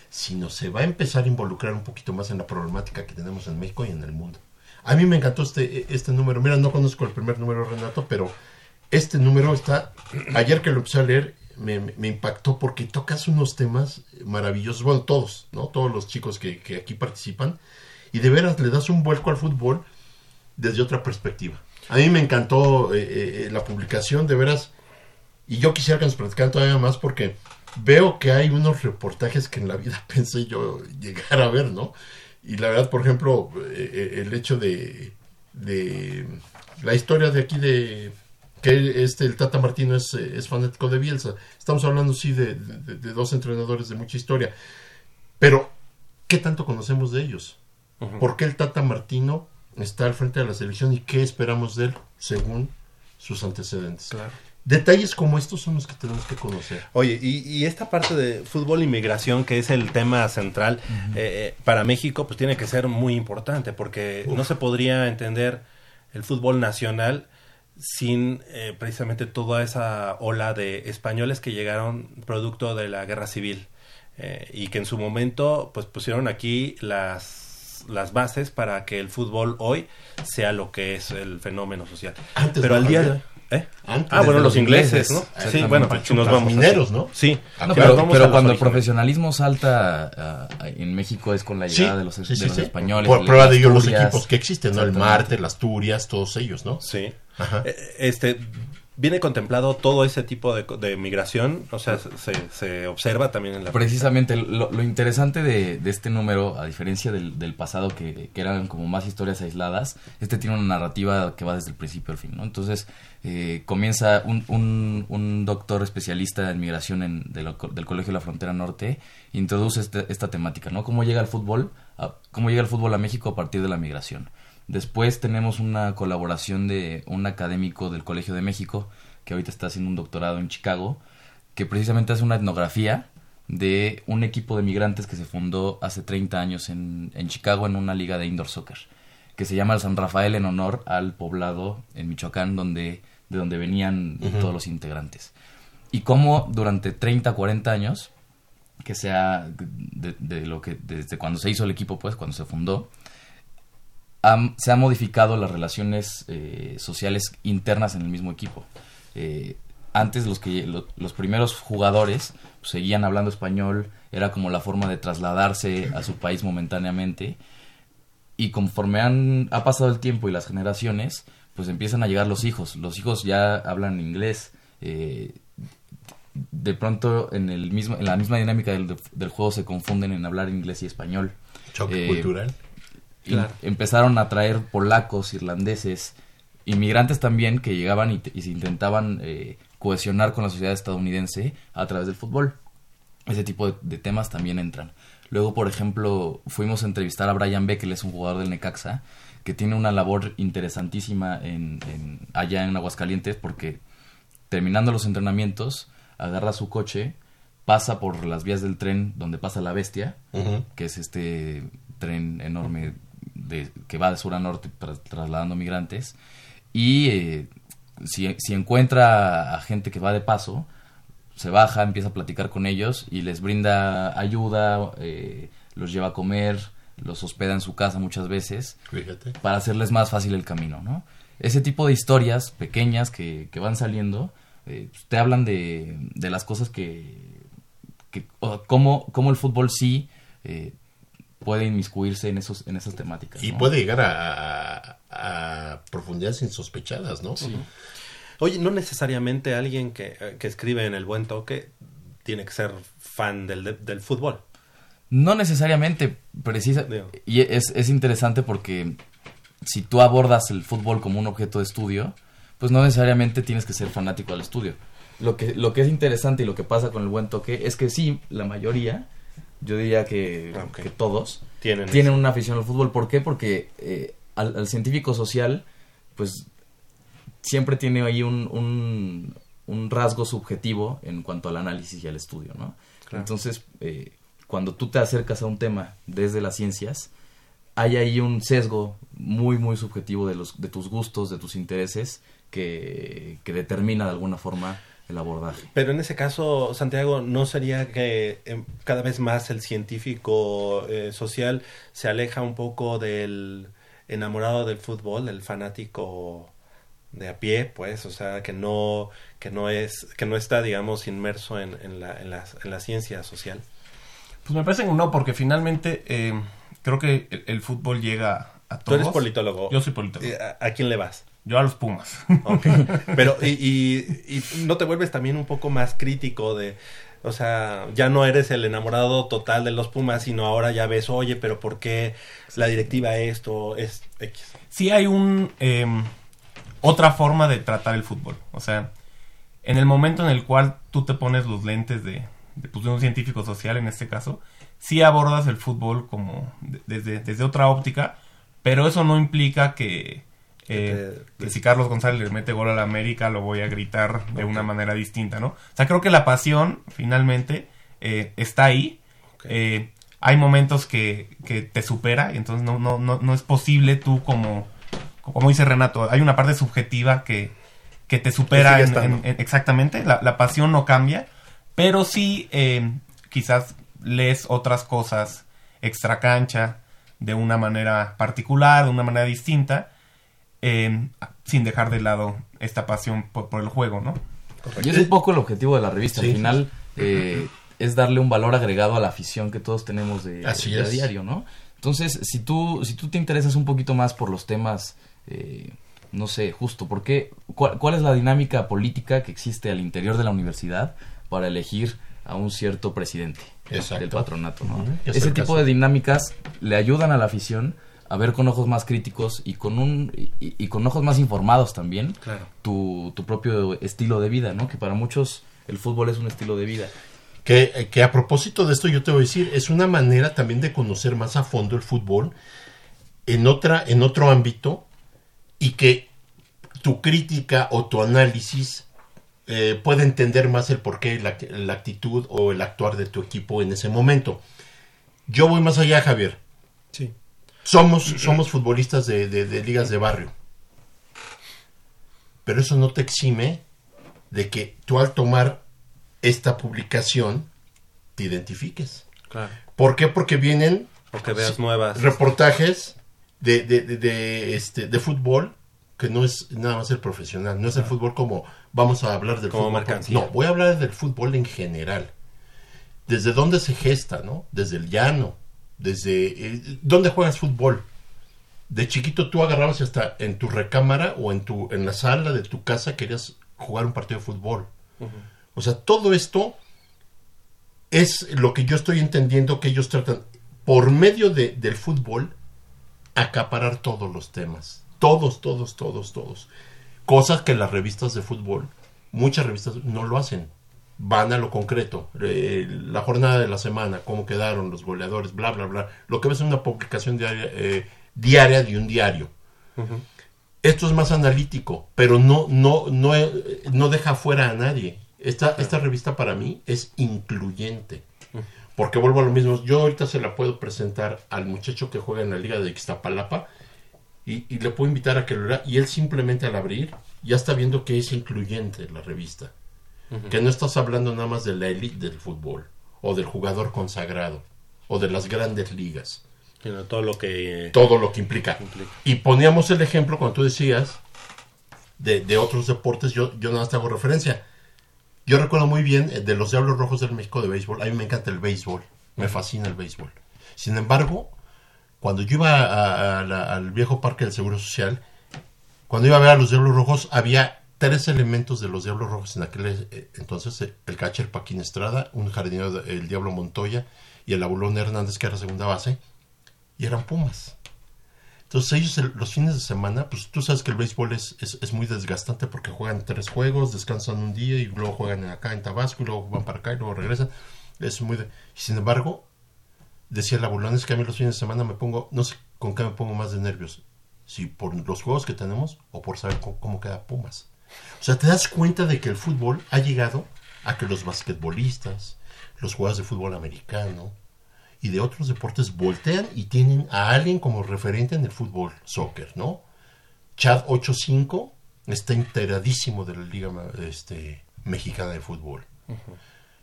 sino se va a empezar a involucrar un poquito más en la problemática que tenemos en México y en el mundo. A mí me encantó este, este número. Mira, no conozco el primer número, Renato, pero este número está, ayer que lo empecé a leer, me, impactó porque tocas unos temas maravillosos, bueno, todos, ¿no? Todos los chicos que, que aquí participan, y de veras le das un vuelco al fútbol desde otra perspectiva. A mí me encantó eh, eh, la publicación, de veras, y yo quisiera que nos platicaran todavía más porque veo que hay unos reportajes que en la vida pensé yo llegar a ver, ¿no? Y la verdad, por ejemplo, eh, el hecho de, de la historia de aquí de que este el Tata Martino es, es fanático de Bielsa. Estamos hablando sí de, de, dos entrenadores de mucha historia. Pero, ¿qué tanto conocemos de ellos? ¿Por qué el Tata Martino está al frente de la selección y qué esperamos de él según sus antecedentes? Detalles como estos son los que tenemos que conocer. Oye, y, esta parte de fútbol y migración, que es el tema central eh, eh, para México, pues tiene que ser muy importante, porque no se podría entender el fútbol nacional sin eh, precisamente toda esa ola de españoles que llegaron producto de la guerra civil y que en su momento pues pusieron aquí las las bases para que el fútbol hoy sea lo que es el fenómeno social. Pero al día de ¿Eh? ah, bueno, los ingleses, ¿no? Sí, bueno, si nos vamos. Mineros, ¿no? Sí. pero, cuando el profesionalismo salta en México es con la llegada de los, españoles. Por prueba de ello los equipos que existen, ¿no? El Marte, las Asturias, todos ellos, ¿no? Sí. Ajá. Eh, este, viene contemplado todo ese tipo de, migración, o sea, se, observa también en la... Precisamente, lo, interesante de, este número, a diferencia del, pasado, que, eran como más historias aisladas, este tiene una narrativa que va desde el principio al fin, ¿no? Entonces, eh, comienza un, un, doctor especialista en migración del Colegio de la Frontera Norte, introduce este, esta temática, ¿no? ¿Cómo llega el fútbol? ¿Cómo llega el fútbol a México a partir de la migración? Después tenemos una colaboración de un académico del Colegio de México, que ahorita está haciendo un doctorado en Chicago, que precisamente hace una etnografía de un equipo de migrantes que se fundó hace 30 años en, en Chicago en una liga de indoor soccer, que se llama el San Rafael en honor al poblado en Michoacán donde, de donde venían todos los integrantes. Y cómo durante 30, 40 años, que sea de, de, lo que desde cuando se hizo el equipo, pues cuando se fundó, se han modificado las relaciones eh, sociales internas en el mismo equipo. Eh, antes los que los primeros jugadores pues, seguían hablando español, era como la forma de trasladarse a su país momentáneamente. Y conforme han, ha pasado el tiempo y las generaciones, pues empiezan a llegar los hijos. Los hijos ya hablan inglés. Eh, de pronto en el mismo en la misma dinámica del, del, juego se confunden en hablar inglés y español. Choque cultural empezaron a traer polacos, irlandeses, inmigrantes también que llegaban y, se intentaban eh, cohesionar con la sociedad estadounidense a través del fútbol. Ese tipo de, temas también entran. Luego, por ejemplo, fuimos a entrevistar a Brian Beck, que es un jugador del Necaxa, que tiene una labor interesantísima en, allá en Aguascalientes, porque terminando los entrenamientos, agarra su coche, pasa por las vías del tren donde pasa la bestia, que es este tren enorme que va de sur a norte trasladando migrantes y eh, si, si, encuentra a gente que va de paso, se baja, empieza a platicar con ellos y les brinda ayuda, eh, los lleva a comer, los hospeda en su casa muchas veces Fíjate. para hacerles más fácil el camino, ¿no? Ese tipo de historias pequeñas que, que van saliendo eh, pues, te hablan de, de las cosas que, que cómo, cómo el fútbol sí eh, puede inmiscuirse en esos en esas temáticas. Y ¿no? puede llegar a, a- a profundidades insospechadas, ¿no? Oye, no necesariamente alguien que, que escribe en el buen toque tiene que ser fan del, de- del fútbol. No necesariamente, precisa. Digo. Y es, es interesante porque si tú abordas el fútbol como un objeto de estudio, pues no necesariamente tienes que ser fanático al estudio. Lo que, lo que es interesante y lo que pasa con el buen toque es que sí, la mayoría, yo diría que, Ah, que todos, Tienen tienen una afición al fútbol. ¿Por qué? Porque eh, al, al científico social, pues siempre tiene ahí un, un, un rasgo subjetivo en cuanto al análisis y al estudio, ¿no? Claro. Entonces, eh, cuando tú te acercas a un tema desde las ciencias, hay ahí un sesgo muy, muy subjetivo de, los, de tus gustos, de tus intereses, que, que determina de alguna forma el abordaje. Pero en ese caso, Santiago, ¿no sería que eh, cada vez más el científico eh, social se aleja un poco del enamorado del fútbol, el fanático de a pie, pues, o sea, que no, que no es, que no está, digamos, inmerso en, en la, en, la, en la ciencia social? Pues me parece que no, porque finalmente eh, creo que el, el fútbol llega a Tú todos. eres politólogo. Yo soy politólogo. ¿A, a quién le vas? Yo a los Pumas. Ok. Pero, y, y, y no te vuelves también un poco más crítico de, o sea, ya no eres el enamorado total de los Pumas, sino ahora ya ves, oye, pero ¿por qué la directiva esto es X? sí hay un eh, otra forma de tratar el fútbol. O sea, en el momento en el cual tú te pones los lentes de, de, pues, de un científico social, en este caso, sí abordas el fútbol como de- desde, desde otra óptica, pero eso no implica que, eh, te- si Carlos González le mete gol a la América lo voy a gritar de una manera distinta, ¿no? O sea, creo que la pasión finalmente eh, está ahí. Eh, hay momentos que, que te supera y entonces no, no, no, no es posible tú como, como dice Renato, hay una parte subjetiva que, que te supera en, en- en- exactamente, la, la pasión no cambia, pero sí eh, quizás lees otras cosas extra cancha de una manera particular, de una manera distinta, eh, sin dejar de lado esta pasión por, por el juego, ¿no? Y es un poco el objetivo de la revista. Sí, Al sí, final eh, es darle un valor agregado a la afición que todos tenemos de, Así de a es. diario, ¿no? Entonces, si tú, si tú te interesas un poquito más por los temas, eh, no sé, justo, ¿por qué? ¿Cuál, cuál es la dinámica política que existe al interior de la universidad para elegir a un cierto presidente Exacto. del patronato, ¿no? Ese tipo caso. de dinámicas le ayudan a la afición a ver con ojos más críticos y con un y, y con ojos más informados también Claro. tu, tu propio estilo de vida, ¿no? Que para muchos el fútbol es un estilo de vida. Que, que a propósito de esto yo te voy a decir, es una manera también de conocer más a fondo el fútbol en, otra, en otro ámbito y que tu crítica o tu análisis eh, puede entender más el porqué, la, la actitud o el actuar de tu equipo en ese momento. Yo voy más allá, Javier. Somos, somos futbolistas de, de- de ligas de barrio. Pero eso no te exime de que tú al tomar esta publicación te identifiques. Claro. ¿Por qué? Porque vienen veas nuevas. reportajes de, de, de- de, este, de fútbol que no es nada más el profesional, no es el fútbol como vamos a hablar del Como fútbol. mercancía. No, voy a hablar del fútbol en general. Desde dónde se gesta, ¿no? Desde el llano, desde eh, dónde juegas fútbol. De chiquito tú agarrabas hasta en tu recámara o en tu en la sala de tu casa querías jugar un partido de fútbol. O sea, todo esto es lo que yo estoy entendiendo que ellos tratan por medio de, del fútbol acaparar todos los temas. Todos, todos, todos, todos. Cosas que las revistas de fútbol, muchas revistas no lo hacen. Van a lo concreto. Eh, la jornada de la semana, cómo quedaron los goleadores, bla, bla, bla. Lo que ves en una publicación diaria, eh, diaria de un diario. Esto es más analítico, pero no, no, no, eh, no deja fuera a nadie. Esta, esta revista para mí es incluyente. Porque vuelvo a lo mismo. Yo ahorita se la puedo presentar al muchacho que juega en la Liga de Ixtapalapa y, y le puedo invitar a que lo lea. Y él simplemente al abrir ya está viendo que es incluyente la revista. Que no estás hablando nada más de la élite del fútbol o del jugador consagrado o de las grandes ligas. Sino todo lo que... todo lo que implica. Y poníamos el ejemplo cuando tú decías de, de otros deportes, yo, yo nada más te hago referencia. Yo recuerdo muy bien eh, de los Diablos Rojos del México de béisbol. A mí me encanta el béisbol. Me fascina el béisbol. Sin embargo, cuando yo iba a- a la- al viejo parque del Seguro Social, cuando iba a ver a los Diablos Rojos, había tres elementos de los Diablos Rojos en aquel eh, entonces. eh, El catcher Paquín Estrada, un jardinero, el Diablo Montoya y el Abulón Hernández, que era segunda base. Y eran Pumas. Entonces ellos el- los fines de semana, pues tú sabes que el béisbol es, es, es muy desgastante porque juegan tres juegos, descansan un día y luego juegan acá en Tabasco y luego van para acá y luego regresan. Es muy... de- sin embargo, decía el abulón, es que a mí los fines de semana me pongo, no sé con qué me pongo más de nervios, si por los juegos que tenemos o por saber cómo, cómo queda Pumas. O sea, te das cuenta de que el fútbol ha llegado a que los basquetbolistas, los jugadores de fútbol americano y de otros deportes voltean y tienen a alguien como referente en el fútbol, soccer, ¿no? Chad 85 está enteradísimo de la Liga este, Mexicana de Fútbol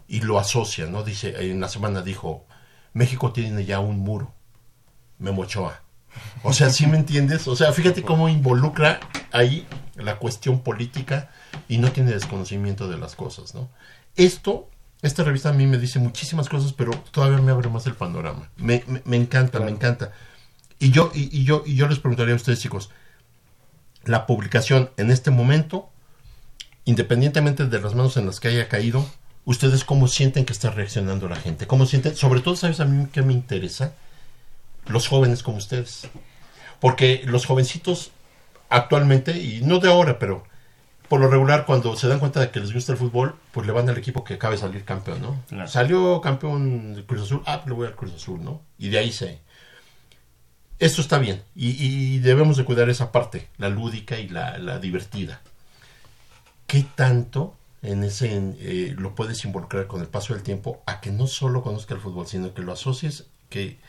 y lo asocia, ¿no? Dice, en la semana dijo, México tiene ya un muro, Memo Ochoa. O sea, ¿sí me entiendes? O sea, fíjate cómo involucra ahí la cuestión política y no tiene desconocimiento de las cosas, ¿no? Esto, esta revista a mí me dice muchísimas cosas, pero todavía me abre más el panorama. Me, me- me encanta, me encanta. Y yo, y, y yo, y yo les preguntaría a ustedes, chicos, la publicación en este momento, independientemente de las manos en las que haya caído, ¿ustedes cómo sienten que está reaccionando la gente? ¿Cómo sienten? Sobre todo, ¿sabes a mí qué me interesa? Los jóvenes como ustedes. Porque los jovencitos actualmente, y no de ahora, pero por lo regular, cuando se dan cuenta de que les gusta el fútbol, pues le van al equipo que acabe de salir campeón, ¿no? Claro. Salió campeón del Cruz Azul, ah, le voy al Cruz Azul, ¿no? Y de ahí se... Esto está bien, y, y debemos de cuidar esa parte, la lúdica y la, la divertida. ¿Qué tanto en ese eh, lo puedes involucrar con el paso del tiempo a que no solo conozca el fútbol, sino que lo asocies que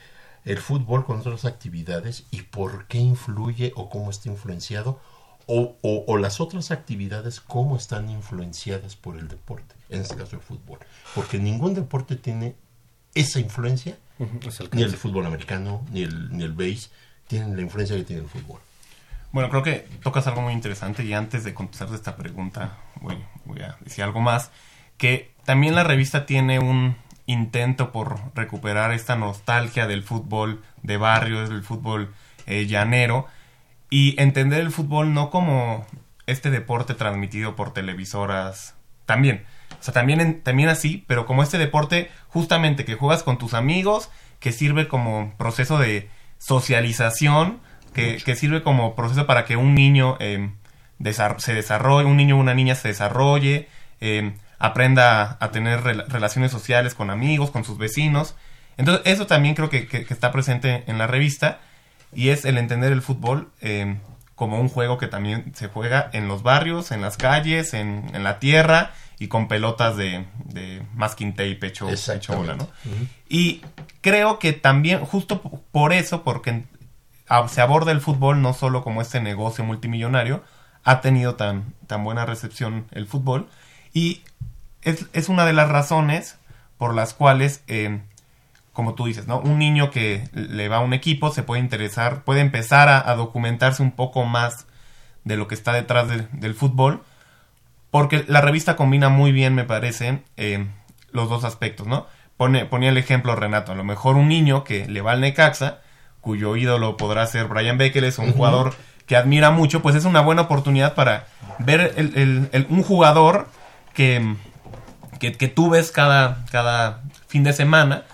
el fútbol con otras actividades y por qué influye o cómo está influenciado o, o- o las otras actividades cómo están influenciadas por el deporte, en este caso el fútbol. Porque ningún deporte tiene esa influencia, ni el fútbol americano, ni el, ni el base, tienen la influencia que tiene el fútbol. Bueno, creo que tocas algo muy interesante y antes de contestarte esta pregunta voy, voy a decir algo más, que también la revista tiene un intento por recuperar esta nostalgia del fútbol de barrios, del fútbol eh, llanero y entender el fútbol no como este deporte transmitido por televisoras también. O sea, también, en- también así, pero como este deporte justamente que juegas con tus amigos, que sirve como proceso de socialización, que, que sirve como proceso para que un niño eh, desar- se desarrolle, un niño o una niña se desarrolle, eh, aprenda a tener rela- relaciones sociales con amigos, con sus vecinos. Entonces, eso también creo que, que- que está presente en la revista y es el entender el fútbol eh, como un juego que también se juega en los barrios, en las calles, en, en la tierra y con pelotas de, de masking tape hecho, hecho bola, ¿no? Y creo que también, justo por eso, porque se aborda el fútbol no solo como este negocio multimillonario, ha tenido tan, tan buena recepción el fútbol y es, es una de las razones por las cuales, eh, como tú dices, ¿no? Un niño que le va a un equipo se puede interesar, puede empezar a, a documentarse un poco más de lo que está detrás del- del fútbol, porque la revista combina muy bien, me parece, eh, los dos aspectos, ¿no? Pone, ponía el ejemplo Renato, a lo mejor un niño que le va al Necaxa, cuyo ídolo podrá ser Brian Becker, es un jugador que admira mucho, pues es una buena oportunidad para ver el- el- el- un jugador que, que, que tú ves cada, cada fin de semana,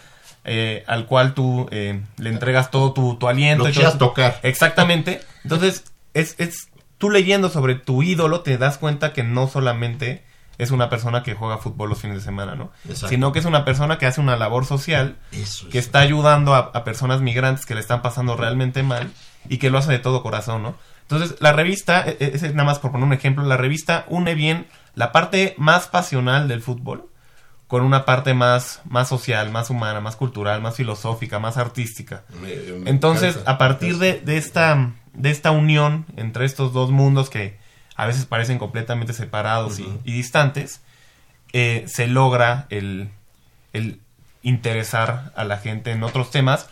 eh, al cual tú eh, le entregas todo tu, tu aliento. Lo y todo tu- tocar. Exactamente. Entonces, es, es tú leyendo sobre tu ídolo te das cuenta que no solamente es una persona que juega fútbol los fines de semana, ¿no? Exacto. Sino que es una persona que hace una labor social, Eso que es. está ayudando a, a personas migrantes que le están pasando realmente mal y que lo hace de todo corazón, ¿no? Entonces, la revista, e- e- ese es nada más por poner un ejemplo, la revista une bien la parte más pasional del fútbol con una parte más, más social, más humana, más cultural, más filosófica, más artística. Me- me Entonces, encanta. a partir de, de esta, de esta unión entre estos dos mundos que a veces parecen completamente separados y- y, distantes, eh, se logra el, el interesar a la gente en otros temas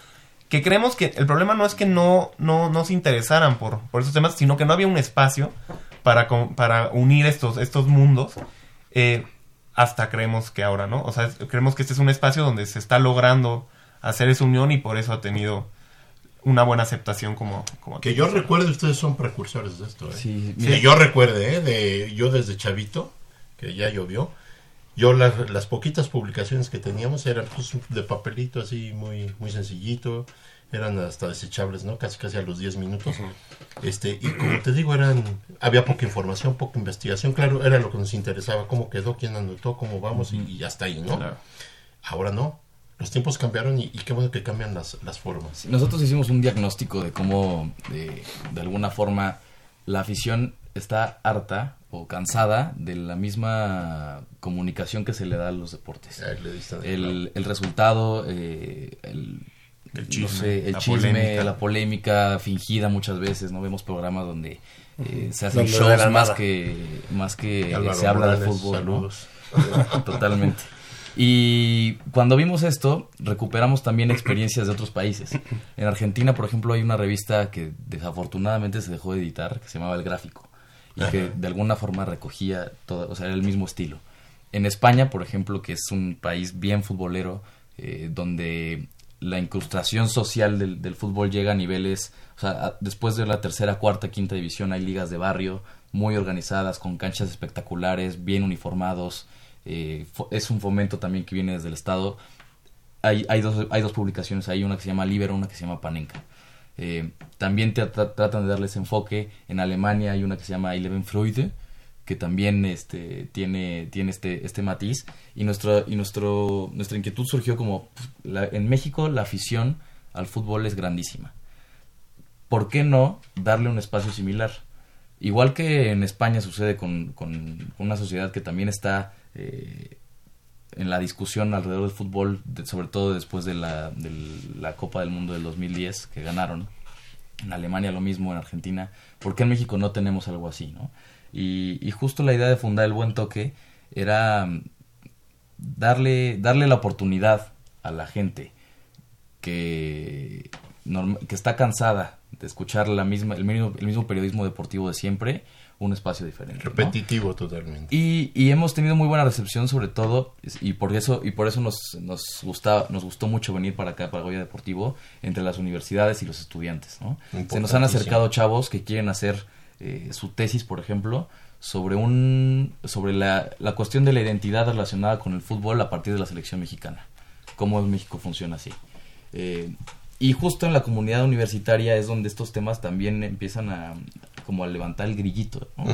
que creemos que el problema no es que no, no, no se interesaran por, por esos temas, sino que no había un espacio para, para unir estos, estos mundos. eh, hasta creemos que ahora, ¿no? O sea, es- creemos que este es un espacio donde se está logrando hacer esa unión y por eso ha tenido una buena aceptación como... como Que yo recuerde, ustedes son precursores de esto. ¿eh? Sí, Que yo recuerde, ¿eh? de, yo desde chavito, que ya llovió, yo las, las poquitas publicaciones que teníamos eran pues, de papelito así muy, muy sencillito, eran hasta desechables, ¿no? Casi casi a los 10 minutos. Este, y como te digo, eran había poca información, poca investigación, claro, era lo que nos interesaba, cómo quedó, quién anotó, cómo vamos y, y hasta ahí, ¿no? Claro. Ahora no. Los tiempos cambiaron y, y qué bueno que cambian las, las formas. Nosotros hicimos un diagnóstico de cómo, de, de alguna forma, la afición está harta o cansada de la misma comunicación que se le da a los deportes. Ahí le diste en el El, el resultado, eh, el, El no chisme, sé, el la chisme, polémica. la polémica fingida muchas veces, ¿no? Vemos programas donde eh, se hacen no shows más que, más que Álvaro se habla de fútbol, ¿no? Totalmente. Y cuando vimos esto, recuperamos también experiencias de otros países. En Argentina, por ejemplo, hay una revista que desafortunadamente se dejó de editar, que se llamaba El Gráfico, y que de alguna forma recogía todo, o sea, era el mismo estilo. En España, por ejemplo, que es un país bien futbolero, eh, donde la incrustación social del, del fútbol llega a niveles, o sea, después de la tercera, cuarta, quinta división hay ligas de barrio muy organizadas, con canchas espectaculares, bien uniformados, eh, es un fomento también que viene desde el Estado. Hay, hay, dos, hay dos publicaciones, hay una que se llama Libero, una que se llama Panenka. Eh, también te tra- tratan de darles enfoque. En Alemania hay una que se llama Eleven Freude, que también este, tiene, tiene este, este matiz. Y, nuestra, y nuestro, nuestra inquietud surgió como, en México la afición al fútbol es grandísima. ¿Por qué no darle un espacio similar? Igual que en España sucede con, con una sociedad que también está eh, en la discusión alrededor del fútbol, sobre todo después de la, de la Copa del Mundo del 2010 que ganaron. En Alemania lo mismo, en Argentina. ¿Por qué en México no tenemos algo así? ¿no? Y, y justo la idea de fundar el Buen Toque era mm, darle, darle la oportunidad a la gente que, que está cansada de escuchar la misma, el, mismo, el mismo periodismo deportivo de siempre, un espacio diferente. ¿no? Repetitivo totalmente. Y, y hemos tenido muy buena recepción sobre todo y por eso y por eso nos nos gusta nos gustó mucho venir para acá para Goya Deportivo entre las universidades y los estudiantes ¿no? se nos han acercado chavos que quieren hacer eh, su tesis por ejemplo sobre un sobre la, la cuestión de la identidad relacionada con el fútbol a partir de la selección mexicana. Cómo en México funciona así. Eh, y justo en la comunidad universitaria es donde estos temas también empiezan a como a levantar el grillito ¿no?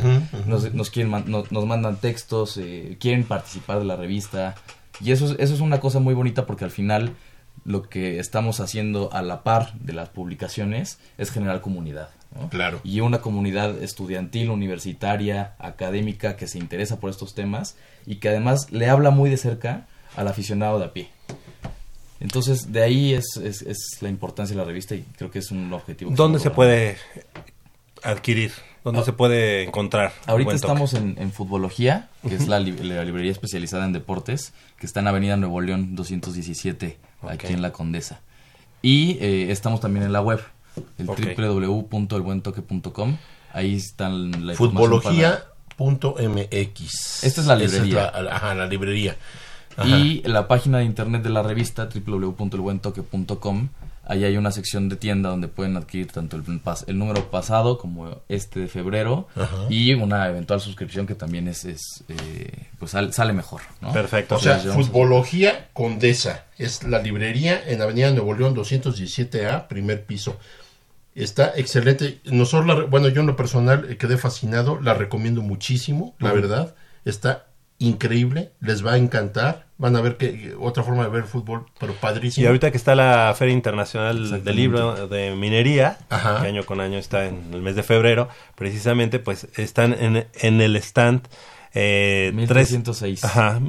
Nos, nos quieren nos, nos mandan textos eh, quieren participar de la revista. Y eso es, eso es una cosa muy bonita porque al final lo que estamos haciendo a la par de las publicaciones es generar comunidad ¿no? Claro. y una comunidad estudiantil, universitaria, académica que se interesa por estos temas y que además le habla muy de cerca al aficionado de a pie. Entonces, de ahí es, es, es la importancia de la revista y creo que es un objetivo. ¿Dónde se puede adquirir? ¿Dónde se puede encontrar? Ahorita estamos en, en Futbología, que es la, li- la librería especializada en deportes, que está en Avenida Nuevo León 217, aquí Ok. en La Condesa. Y eh, estamos también en la web, el Ok. www.elbuentoque.com. Ahí están la Futbología.mx. Esta es la librería. la, ajá, la librería. Ajá. Y la página de internet de la revista, www.elbuentoque.com, ahí hay una sección de tienda donde pueden adquirir tanto el, número pasado como este de febrero Ajá. y una eventual suscripción que también es, es, eh, pues sal- sale mejor. ¿no? Perfecto. O sea, Futbología Condesa. Es la librería en Avenida Nuevo León 217A, primer piso. Está excelente. Nosotros, la re- bueno, yo en lo personal eh, quedé fascinado. La recomiendo muchísimo, la verdad. Está increíble. Les va a encantar. Van a ver que otra forma de ver fútbol, pero padrísimo. Y ahorita que está la Feria Internacional del Libro de Minería, Ajá. que año con año está en el mes de febrero, precisamente pues están en, en el stand eh, tres- 1306. ajá,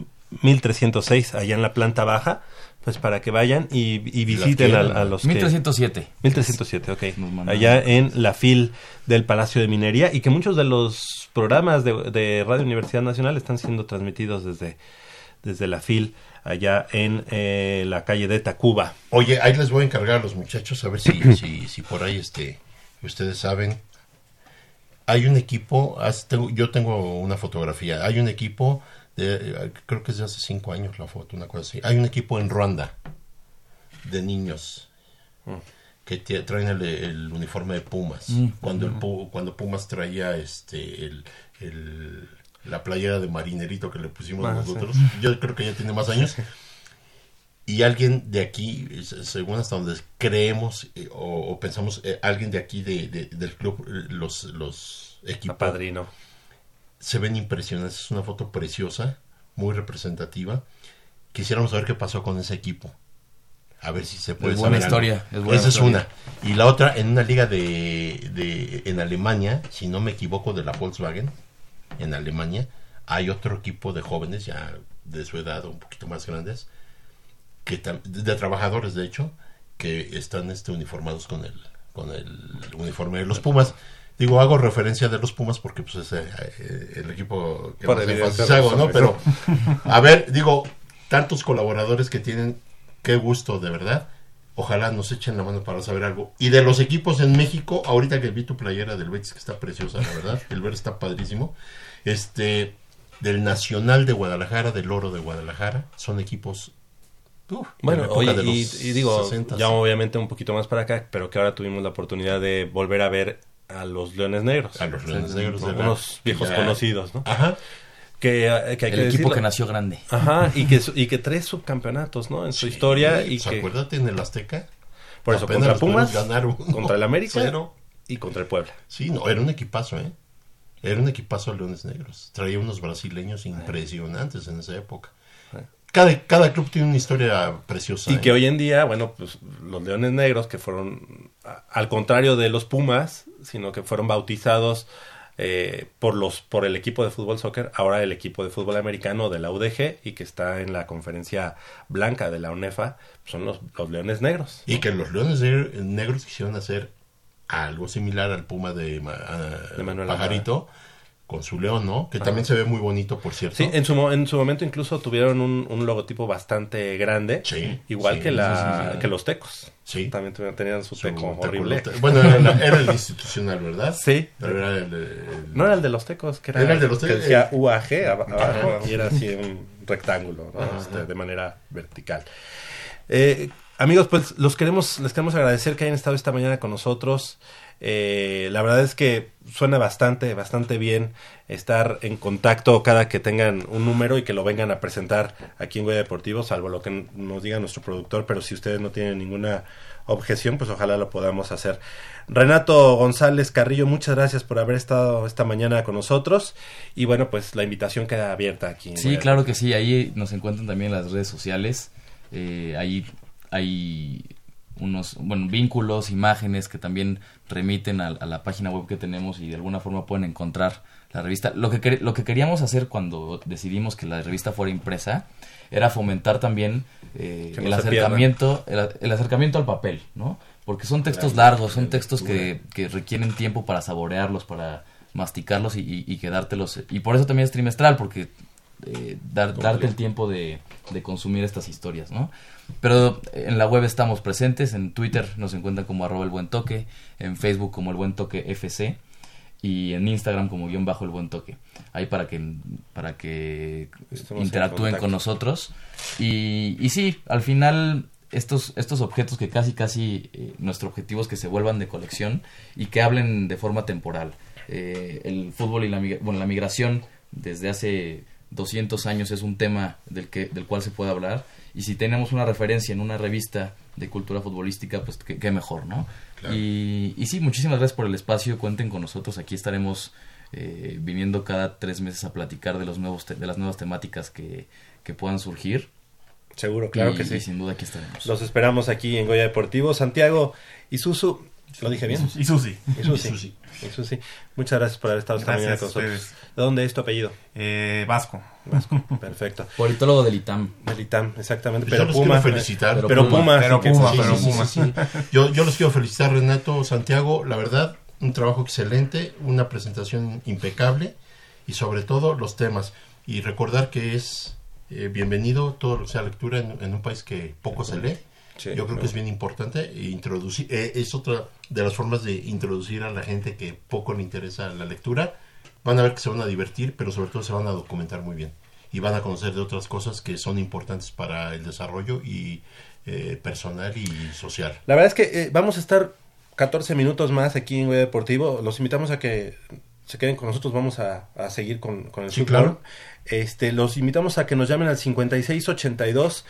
1306, allá en la planta baja, pues para que vayan y, y visiten a, a los que... 1307. 1307, ok. Allá en la FIL del Palacio de Minería y que muchos de los programas de, de Radio Universidad Nacional están siendo transmitidos desde, desde la FIL allá en eh, la calle de Tacuba. Oye, ahí les voy a encargar a los muchachos a ver si, si, si por ahí este, ustedes saben. Hay un equipo, yo tengo una fotografía, hay un equipo, de, creo que es de hace cinco años la foto, una cosa así. Hay un equipo en Ruanda de niños que traen el, el uniforme de Pumas. Cuando, el Pu- cuando Pumas traía este el, el- la playera de marinerito que le pusimos Ah, nosotros, yo creo que ya tiene más años. Y alguien de aquí, se- según hasta donde creemos eh, o, o pensamos, eh, alguien de aquí de, de- del club, eh, los, los equipos, Padrino. Se ven impresionantes. Es una foto preciosa, muy representativa. Quisiéramos saber qué pasó con ese equipo. A ver si se puede Es buena saber algo. historia, es buena Esa es una. Y la otra, en una liga de, de en Alemania, si no me equivoco, de la Volkswagen, en Alemania, hay otro equipo de jóvenes, ya de su edad o un poquito más grandes, que de trabajadores, de hecho, que están este, uniformados con el, con el uniforme de los Pumas. Digo, hago referencia de los Pumas porque pues es eh, el equipo que Por más hago, ¿no? Pero, a ver, digo, tantos colaboradores que tienen, qué gusto, de verdad. Ojalá nos echen la mano para saber algo. Y de los equipos en México, ahorita que vi tu playera del Betis, que está preciosa, la verdad, el ver está padrísimo. Este, del Nacional de Guadalajara, del Oro de Guadalajara, son equipos. uf, Bueno, oye, y, y digo, 60s. ya obviamente un poquito más para acá, pero que ahora tuvimos la oportunidad de volver a ver a los Leones Negros. A los Leones Negros ¿no? de Unos viejos ya- conocidos, ¿no? Ajá. Que, eh, que hay El que equipo decirlo. que nació grande. Ajá, y que, y que tres subcampeonatos, ¿no? En su Sí, historia y pues, que... acuérdate en el Azteca. Por eso, contra Pumas ganaron contra el América cero. y contra el Puebla. Sí, no, era un equipazo, ¿eh? Era un equipazo de Leones Negros. Traía unos brasileños impresionantes en esa época. Cada, cada club tiene una historia preciosa. Y ¿eh? que hoy en día, bueno, pues los Leones Negros, que fueron, a- al contrario de los Pumas, sino que fueron bautizados eh, por los por el equipo de fútbol soccer, ahora el equipo de fútbol americano de la UDG y que está en la conferencia blanca de la UNEFA, son los, los Leones Negros. Y que los Leones Negr- Negros quisieron hacer algo similar al Puma de, ah, De con su león, ¿no? Que también se ve muy bonito, por cierto. Sí, en su, en su momento incluso tuvieron un, un logotipo bastante grande, Sí, igual sí, que, la, sí, que los tecos. Sí. También tuvieron- tenían su, Su teco horrible. Bueno, era, el institucional, ¿verdad? Sí. Pero era el, el- No era el de los tecos, que era, Era el de los que tecos, decía eh. UAG ab- abajo y era así un rectángulo, ¿no? Este, de manera vertical. Eh, amigos, pues los queremos, les queremos agradecer que hayan estado esta mañana con nosotros. Eh, la verdad es que suena bastante, bastante bien estar en contacto cada que tengan un número y que lo vengan a presentar aquí en Goya Deportivo, salvo lo que nos diga nuestro productor, pero si ustedes no tienen ninguna objeción, pues ojalá lo podamos hacer. Renato González Carrillo, muchas gracias por haber estado esta mañana con nosotros y bueno, pues la invitación queda abierta aquí. en Sí, Goya claro que sí. Ahí nos encuentran también en las redes sociales. Eh, ahí hay unos bueno, vínculos, imágenes que también remiten a, a la página web que tenemos y de alguna forma pueden encontrar la revista. Lo que, lo que queríamos hacer cuando decidimos que la revista fuera impresa era fomentar también eh, no el acercamiento el, el acercamiento al papel, ¿no? Porque son textos largos, son textos que, que requieren tiempo para saborearlos, para masticarlos y, y, y quedártelos. Y por eso también es trimestral, porque eh, dar- darte el tiempo de, de consumir estas historias, ¿no? Pero en la web estamos presentes, en Twitter nos encuentran como arroba el buen toque, en Facebook como el buen toque FC y en Instagram como guion bajo el buen toque. Ahí para que, para que interactúen con nosotros. Y, y sí, al final estos, estos objetos que casi casi eh, nuestro objetivo es que se vuelvan de colección y que hablen de forma temporal. Eh, el fútbol y la, migra- bueno, la migración desde hace 200 años es un tema del, que, del cual se puede hablar y si tenemos una referencia en una revista de cultura futbolística, pues qué, qué mejor, ¿no? Claro. Y, y sí, muchísimas gracias por el espacio, cuenten con nosotros, aquí estaremos eh, viniendo cada tres meses a platicar de, los nuevos te- de las nuevas temáticas que, que puedan surgir. Seguro, claro y, que sí. y sin duda aquí estaremos. Los esperamos aquí en Goya Deportivo. Santiago y Susu, ¿lo dije bien? Y Susi. Isusi. Isusi. Isusi. Muchas gracias por haber estado esta mañana con nosotros. ustedes. ¿De dónde es tu apellido? Eh, Vasco. Vasco. Perfecto. Politólogo del ITAM. Del ITAM, exactamente. Yo Pero los Puma. quiero felicitar. Pero Pero Puma. Puma. Pero sí que- Puma, sí, pero sí, sí, Puma. sí, sí. Yo, yo los quiero felicitar, Renato, Santiago, la verdad, un trabajo excelente, una presentación impecable y sobre todo los temas. Y recordar que es eh, bienvenido todo lo que sea lectura en, un país que poco se lee. Yo creo que es bien importante introducir, eh, es otra de las formas de introducir a la gente que poco le interesa la lectura. Van a ver que se van a divertir, pero sobre todo se van a documentar muy bien y van a conocer de otras cosas que son importantes para el desarrollo y eh, personal y social. La verdad es que vamos a estar 14 minutos más aquí en Web Deportivo. Los invitamos a que se queden con nosotros, vamos a, seguir con, con el sí, Claro. Este, los invitamos a que nos llamen al 5682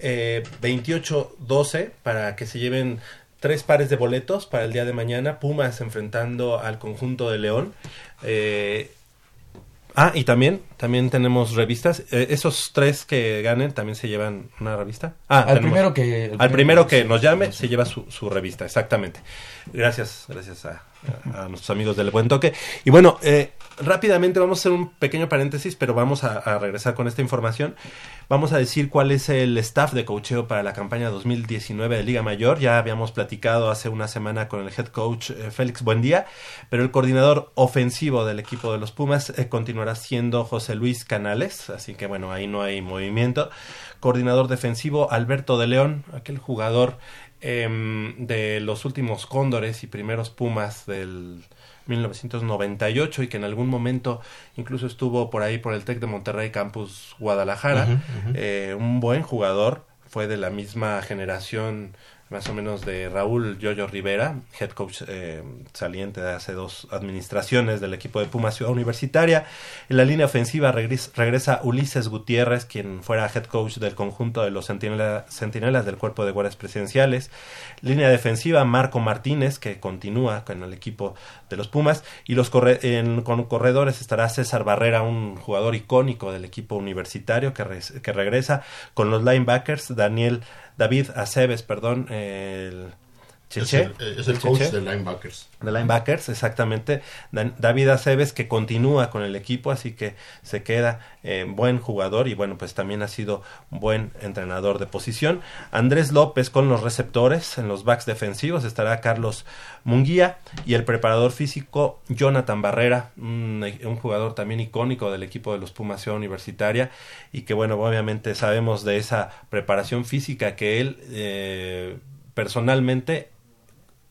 eh, 2812 para que se lleven tres pares de boletos para el día de mañana. Pumas enfrentando al conjunto de León. Eh, ah, y también, también tenemos revistas. Eh, esos tres que ganen también se llevan una revista. Ah, al primero que, al primero que nos llame se lleva su, su revista, exactamente. Gracias, gracias a, a, nuestros amigos del Buen Toque. Y bueno, eh, rápidamente vamos a hacer un pequeño paréntesis, pero vamos a, regresar con esta información. Vamos a decir cuál es el staff de coacheo para la campaña 2019 de Liga Mayor. Ya habíamos platicado hace una semana con el head coach eh, Félix Buendía, pero el coordinador ofensivo del equipo de los Pumas eh, continuará siendo José Luis Canales, así que bueno, ahí no hay movimiento. Coordinador defensivo Alberto de León, aquel jugador Em, de los últimos cóndores y primeros pumas del 1998 y que en algún momento incluso estuvo por ahí por el TEC de Monterrey Campus Guadalajara. Eh, un buen jugador, fue de la misma generación más o menos de Raúl Yoyo Rivera, head coach eh, saliente de hace dos administraciones del equipo de Puma Ciudad Universitaria. En la línea ofensiva regresa, Ulises Gutiérrez, quien fuera head coach del conjunto de los centinelas del cuerpo de guardias presidenciales. Línea defensiva, Marco Martínez, que continúa con el equipo de los Pumas. Y los en, con corredores estará César Barrera, un jugador icónico del equipo universitario que, que regresa. Con los linebackers, Daniel David Aceves, perdón, el Cheche. Es el, coach de linebackers. De linebackers, exactamente. David Aceves que continúa con el equipo, así que se queda eh, buen jugador y bueno, pues también ha sido buen entrenador de posición. Andrés López con los receptores en los backs defensivos estará Carlos Munguía y el preparador físico Jonathan Barrera, un, jugador también icónico del equipo de los Pumas Ciudad Universitaria y que bueno, obviamente sabemos de esa preparación física que él eh, personalmente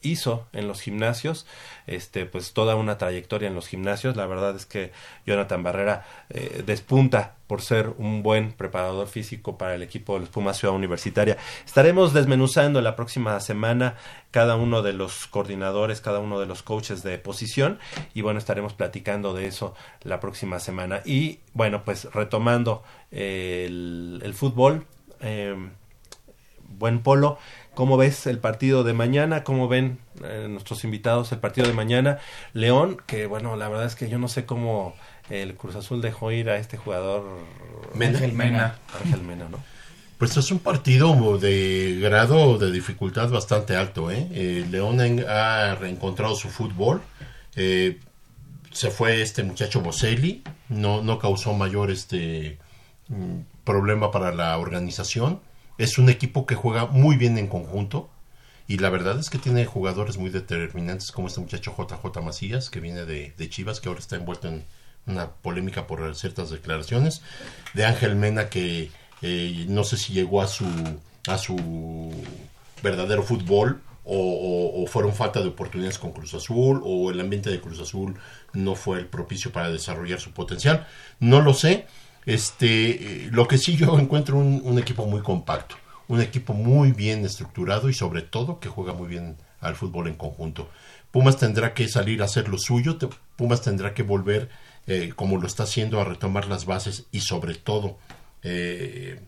hizo en los gimnasios, este, pues toda una trayectoria en los gimnasios. La verdad es que Jonathan Barrera eh, despunta por ser un buen preparador físico para el equipo de los Pumas Ciudad Universitaria. Estaremos desmenuzando la próxima semana cada uno de los coordinadores, cada uno de los coaches de posición y bueno, estaremos platicando de eso la próxima semana. Y bueno, pues retomando eh, el, fútbol, eh, buen polo. ¿Cómo ves el partido de mañana? ¿Cómo ven eh, nuestros invitados el partido de mañana? León, que bueno, la verdad es que yo no sé cómo el Cruz Azul dejó ir a este jugador Ángel Mena. Ángel Mena, ¿no? Pues es un partido de grado de dificultad bastante alto. ¿eh? eh León ha reencontrado su fútbol. Eh, se fue este muchacho Boselli. No, no causó mayor este mm, problema para la organización es un equipo que juega muy bien en conjunto y la verdad es que tiene jugadores muy determinantes como este muchacho JJ Macías que viene de, Chivas que ahora está envuelto en una polémica por ciertas declaraciones de Ángel Mena que eh, no sé si llegó a su a su verdadero fútbol o, fueron falta de oportunidades con Cruz Azul o el ambiente de Cruz Azul no fue el propicio para desarrollar su potencial. No lo sé este, lo que sí yo encuentro un, equipo muy compacto, un equipo muy bien estructurado y sobre todo que juega muy bien al fútbol en conjunto. Pumas tendrá que salir a hacer lo suyo, Pumas tendrá que volver, eh, como lo está haciendo, a retomar las bases y sobre todo eh,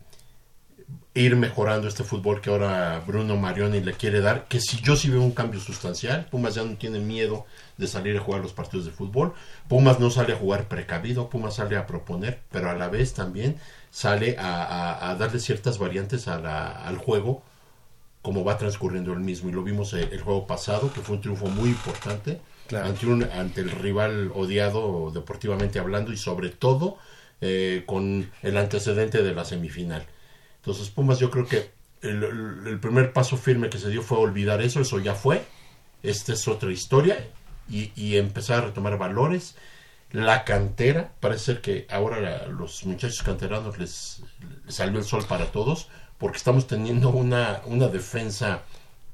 ir mejorando este fútbol que ahora Bruno Marioni le quiere dar, que si yo sí veo un cambio sustancial, Pumas ya no tiene miedo de salir a jugar los partidos de fútbol, Pumas no sale a jugar precavido, Pumas sale a proponer, pero a la vez también sale a, darle ciertas variantes al juego como va transcurriendo el mismo. Y lo vimos el, el juego pasado que fue un triunfo muy importante ante, un, ante el rival odiado deportivamente hablando y sobre todo eh, con el antecedente de la semifinal entonces Pumas yo creo que el, primer paso firme que se dio fue olvidar eso, eso ya fue, esta es otra historia y, empezar a retomar valores. La cantera, parece ser que ahora los muchachos canteranos les, les salió el sol para todos, porque estamos teniendo una, una defensa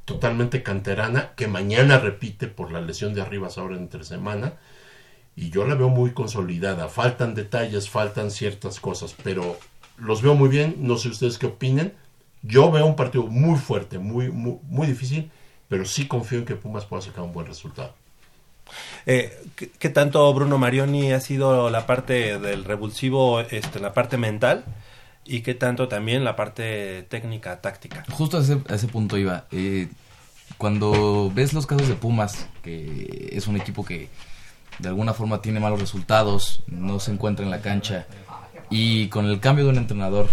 totalmente canterana que mañana repite por la lesión de Arribas ahora entre semana y yo la veo muy consolidada. Faltan detalles, faltan ciertas cosas, pero los veo muy bien. No sé ustedes qué opinen. Yo veo un partido muy fuerte, muy, muy, muy difícil, pero sí confío en que Pumas pueda sacar un buen resultado. Eh, ¿qué, qué tanto Bruno Marioni ha sido la parte del revulsivo, este, la parte mental? ¿Y qué tanto también la parte técnica, táctica? Justo a ese, a ese punto iba. Eh, cuando ves los casos de Pumas, que es un equipo que de alguna forma tiene malos resultados, no se encuentra en la cancha, y con el cambio de un entrenador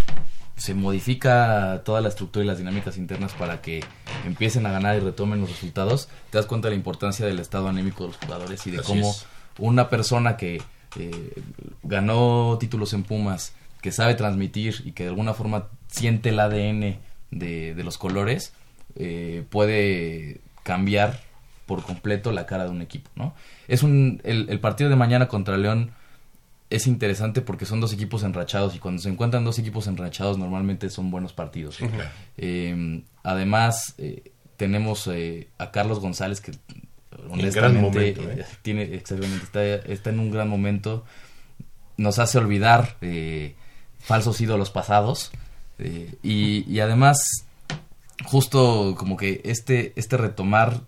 se modifica toda la estructura y las dinámicas internas para que empiecen a ganar y retomen los resultados, te das cuenta de la importancia del estado anémico de los jugadores y de Así cómo es. una persona que eh, ganó títulos en Pumas, que sabe transmitir y que de alguna forma siente el ADN de, de los colores, eh, puede cambiar por completo la cara de un equipo, ¿no? Es un, el, el partido de mañana contra León es interesante porque son dos equipos enrachados y cuando se encuentran dos equipos enrachados normalmente son buenos partidos. Eh, además, eh, tenemos eh, a Carlos González que honestamente momento, ¿eh? tiene exactamente está, está en un gran momento. Nos hace olvidar falsos ídolos pasados y, y además justo como que este este retomar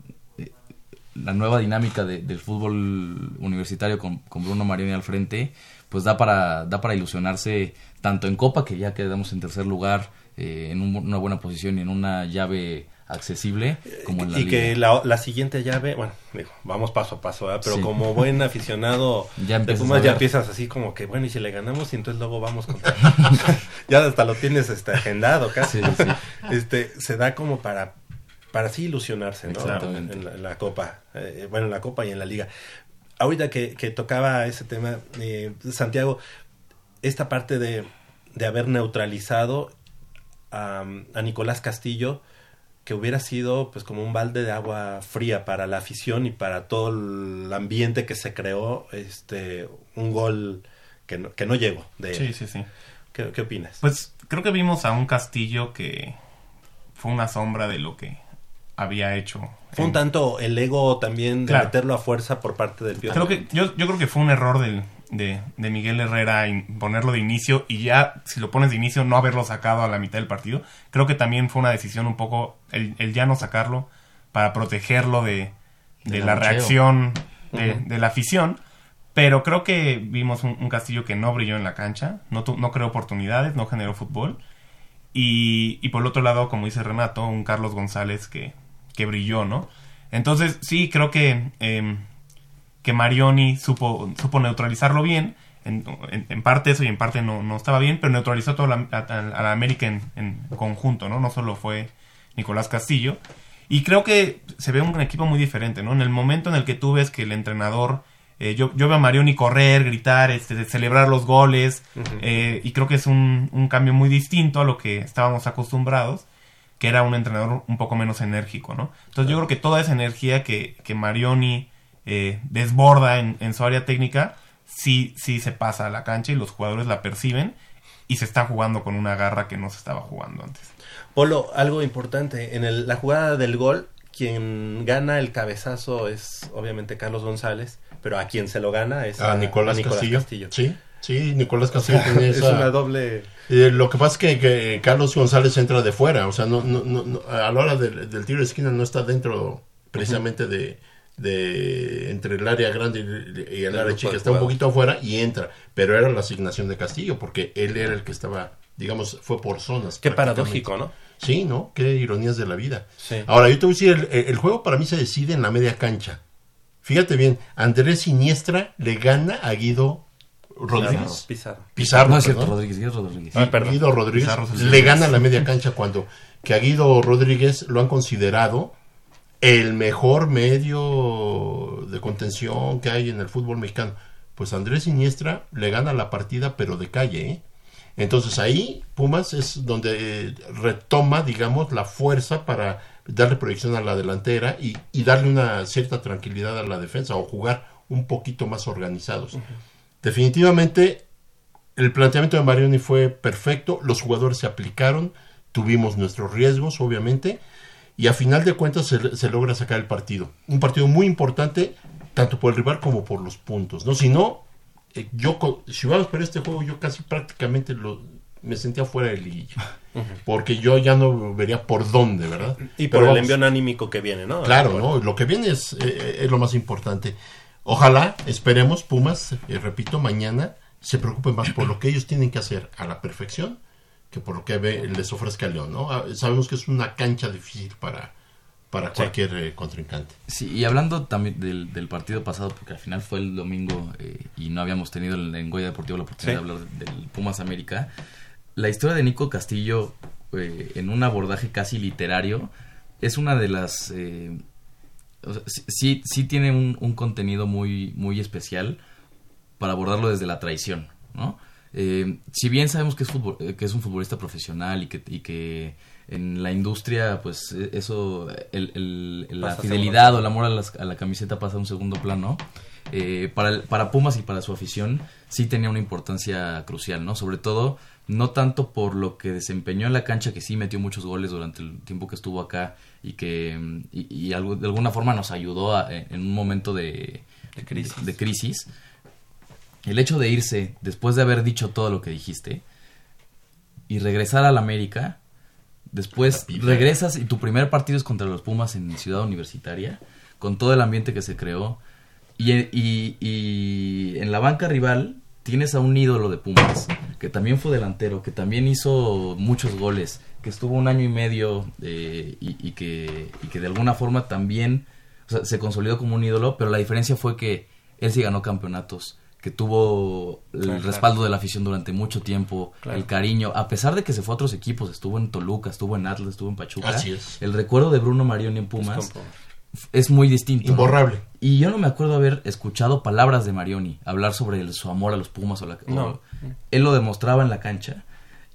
la nueva dinámica de- del fútbol universitario con, con Bruno Marioni al frente, pues da para, da para ilusionarse tanto en Copa, que ya quedamos en tercer lugar, eh, en un- una buena posición y en una llave accesible, como en la y liga. que la, la siguiente llave, bueno, digo, vamos paso a paso, ¿verdad? pero Sí. como buen aficionado Ya empiezas Pumas ya empiezas así como que, bueno, y si le ganamos y entonces luego vamos contra... ya hasta lo tienes este, agendado casi. Sí, sí. Este, se da como para, para así ilusionarse. En la, en la Copa, eh, bueno, en la Copa y en la Liga. Ahorita que, que tocaba ese tema, eh, Santiago, esta parte de, de haber neutralizado a, a Nicolás Castillo, que hubiera sido pues como un balde de agua fría para la afición y para todo el ambiente que se creó, este, un gol que no, que no llegó de Sí, sí, sí. ¿Qué, qué opinas? Pues creo que vimos a un Castillo que fue una sombra de lo que había hecho. Fue un tanto el ego también de Claro. meterlo a fuerza por parte del Piojo. Creo que, yo, yo creo que fue un error del, de, de Miguel Herrera in- ponerlo de inicio y ya, si lo pones de inicio, no haberlo sacado a la mitad del partido. Creo que también fue una decisión un poco el, el ya no sacarlo para protegerlo de, la reacción de, de la afición. Pero creo que vimos un, un Castillo que no brilló en la cancha, no, tu- no creó oportunidades, no generó fútbol. Y, y por el otro lado, como dice Renato, un Carlos González que, que brilló, ¿no? Entonces, sí, creo que, em, que Marioni supo, supo neutralizarlo bien. En, en- en parte eso y en parte no, no estaba bien, pero neutralizó toda la, a, a la América en, en conjunto, ¿no? No solo fue Nicolás Castillo. Y creo que se ve un equipo muy diferente, ¿no? En el momento en el que tú ves que el entrenador, eh, yo, yo veo a Marioni correr, gritar, este, celebrar los goles, eh, y creo que es un, un cambio muy distinto a lo que estábamos acostumbrados, que era un entrenador un poco menos enérgico, ¿no? Entonces yo creo que toda esa energía que, que Marioni eh, desborda en, en su área técnica, sí, sí se pasa a la cancha y los jugadores la perciben y se está jugando con una garra que no se estaba jugando antes. Polo, algo importante, en el- la jugada del gol, quien gana el cabezazo es obviamente Carlos González, pero a quien se lo gana es A Nicolás, Castillo. Sí, sí, Nicolás Castillo tiene Es esa- una doble... Eh, lo que pasa es que, que Carlos González entra de fuera, o sea, no, no, no, no- a la hora del, del tiro de esquina no está dentro precisamente de, de entre el área grande y, y el área chica, está un poquito afuera y entra, pero era la asignación de Castillo porque él era el que estaba, digamos, fue por zonas. Qué paradójico, ¿no? Sí, ¿no? Qué ironías de la vida. Sí. Ahora, yo te voy a decir, el, el juego para mí se decide en la media cancha. Fíjate bien, Andrés Siniestra le gana a Guido Rodríguez. Pizarro. Pizarro, no es cierto. Rodríguez, es Rodríguez. Ah, perdón. Guido Rodríguez Pizarro el le gana la media cancha cuando que a Guido Rodríguez lo han considerado el mejor medio de contención que hay en el fútbol mexicano. Pues Andrés Siniestra le gana la partida pero de calle, ¿eh? Entonces ahí Pumas es donde eh, retoma, digamos, la fuerza para darle proyección a la delantera y, y darle una cierta tranquilidad a la defensa o jugar un poquito más organizados. Definitivamente el planteamiento de Marioni fue perfecto, los jugadores se aplicaron, tuvimos nuestros riesgos, obviamente, y a final de cuentas se, logra sacar el partido. Un partido muy importante, tanto por el rival como por los puntos, ¿no? Si no, eh, yo, si vamos ver este juego, yo casi prácticamente lo, me sentía fuera de liguilla. Porque yo ya no vería por dónde, ¿verdad? Y por el envío anímico que viene, ¿no? Claro, ¿no? Lo que viene es, eh, es lo más importante. Ojalá, esperemos, Pumas, eh, repito, mañana se preocupen más por lo que ellos tienen que hacer a la perfección que por lo que les ofrezca León, ¿no? Ah, sabemos que es una cancha difícil para, para cualquier eh, contrincante. Sí, y hablando también del, del, partido pasado, porque al final fue el domingo y no habíamos tenido en Goya Deportivo la oportunidad de hablar del Pumas América, la historia de Nico Castillo eh, en un abordaje casi literario es una de las... Eh, sí, sí tiene un, contenido muy, muy especial para abordarlo desde la traición, ¿no? Eh, si bien sabemos que es, que es un futbolista profesional y que, y que en la industria, pues e, eso, el, la fidelidad o el amor a, la camiseta pasa a un segundo plano, para, para Pumas y para su afición sí tenía una importancia crucial, ¿no? Sobre todo no tanto por lo que desempeñó en la cancha, que sí metió muchos goles durante el tiempo que estuvo acá y que y, algo, de alguna forma nos ayudó en un momento de, de, crisis. El hecho de irse después de haber dicho todo lo que dijiste y regresar a la América, después regresas y tu primer partido es contra los Pumas en Ciudad Universitaria, con todo el ambiente que se creó. Y, y, y en la banca rival tienes a un ídolo de Pumas, que también fue delantero, que también hizo muchos goles, que estuvo un año y medio eh, y, que, y que de alguna forma también se consolidó como un ídolo, pero la diferencia fue que él sí ganó campeonatos, que tuvo el respaldo de la afición durante mucho tiempo, el cariño, a pesar de que se fue a otros equipos, estuvo en Toluca, estuvo en Atlas, estuvo en Pachuca. El recuerdo de Bruno Marioni en Pumas es muy distinto. Imborrable. Y yo no me acuerdo haber escuchado palabras de Marioni, hablar sobre su amor a los Pumas o la... No. él lo demostraba en la cancha.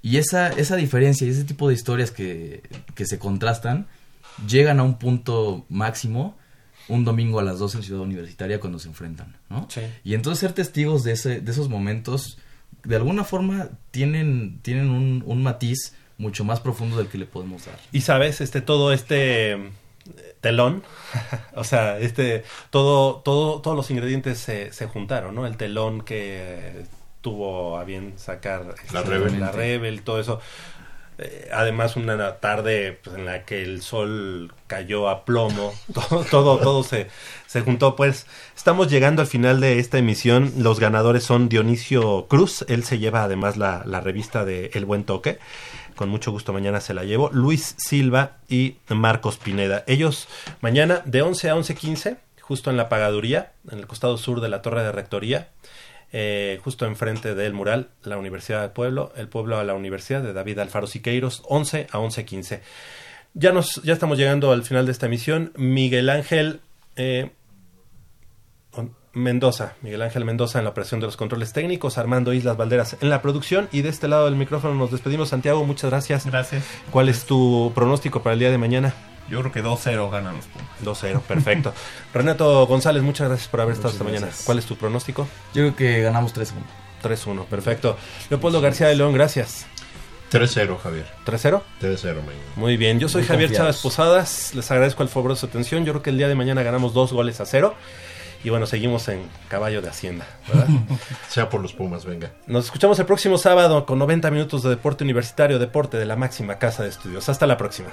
Y esa, esa diferencia y ese tipo de historias que, que se contrastan llegan a un punto máximo un domingo a las 12 en Ciudad Universitaria cuando se enfrentan, ¿no? Y entonces ser testigos de, ese, de esos momentos, de alguna forma, tienen, tienen un, un matiz mucho más profundo del que le podemos dar. Y sabes, este, todo este telón, o sea, este, todo, todo, todos los ingredientes se, se juntaron, ¿no? El telón que tuvo a bien sacar la, este, Rebel. la Rebel, todo eso. Eh, además una tarde pues, en la que el sol cayó a plomo, todo, todo, todo se, se juntó. Pues estamos llegando al final de esta emisión. Los ganadores son Dionisio Cruz, él se lleva además la, la revista de El Buen Toque con mucho gusto mañana se la llevo, Luis Silva y Marcos Pineda. Ellos mañana de 11 a 11.15, justo en la pagaduría, en el costado sur de la torre de rectoría, eh, justo enfrente del mural, la Universidad del Pueblo, el pueblo a la Universidad de David Alfaro Siqueiros, 11 a 11.15. Ya, nos, ya estamos llegando al final de esta emisión. Miguel Ángel, eh, Mendoza, Miguel Ángel Mendoza en la operación de los controles técnicos, Armando Islas Valderas en la producción y de este lado del micrófono nos despedimos. Santiago, muchas gracias. Gracias. ¿Cuál es tu pronóstico para el día de mañana? Yo creo que 2-0 ganan los 2-0, perfecto. Renato González, muchas gracias por haber estado esta mañana. ¿Cuál es tu pronóstico? Yo creo que ganamos 3-1. 3-1, perfecto. Leopoldo García de León, gracias. 3-0, Javier. ¿3-0? 3-0, Muy bien, yo soy Javier Chávez Posadas. Les agradezco el favor de su atención. Yo creo que el día de mañana ganamos dos goles a cero. Y bueno, seguimos en caballo de Hacienda, ¿verdad? sea por los Pumas, venga. Nos escuchamos el próximo sábado con 90 minutos de deporte universitario, deporte de la máxima casa de estudios. Hasta la próxima.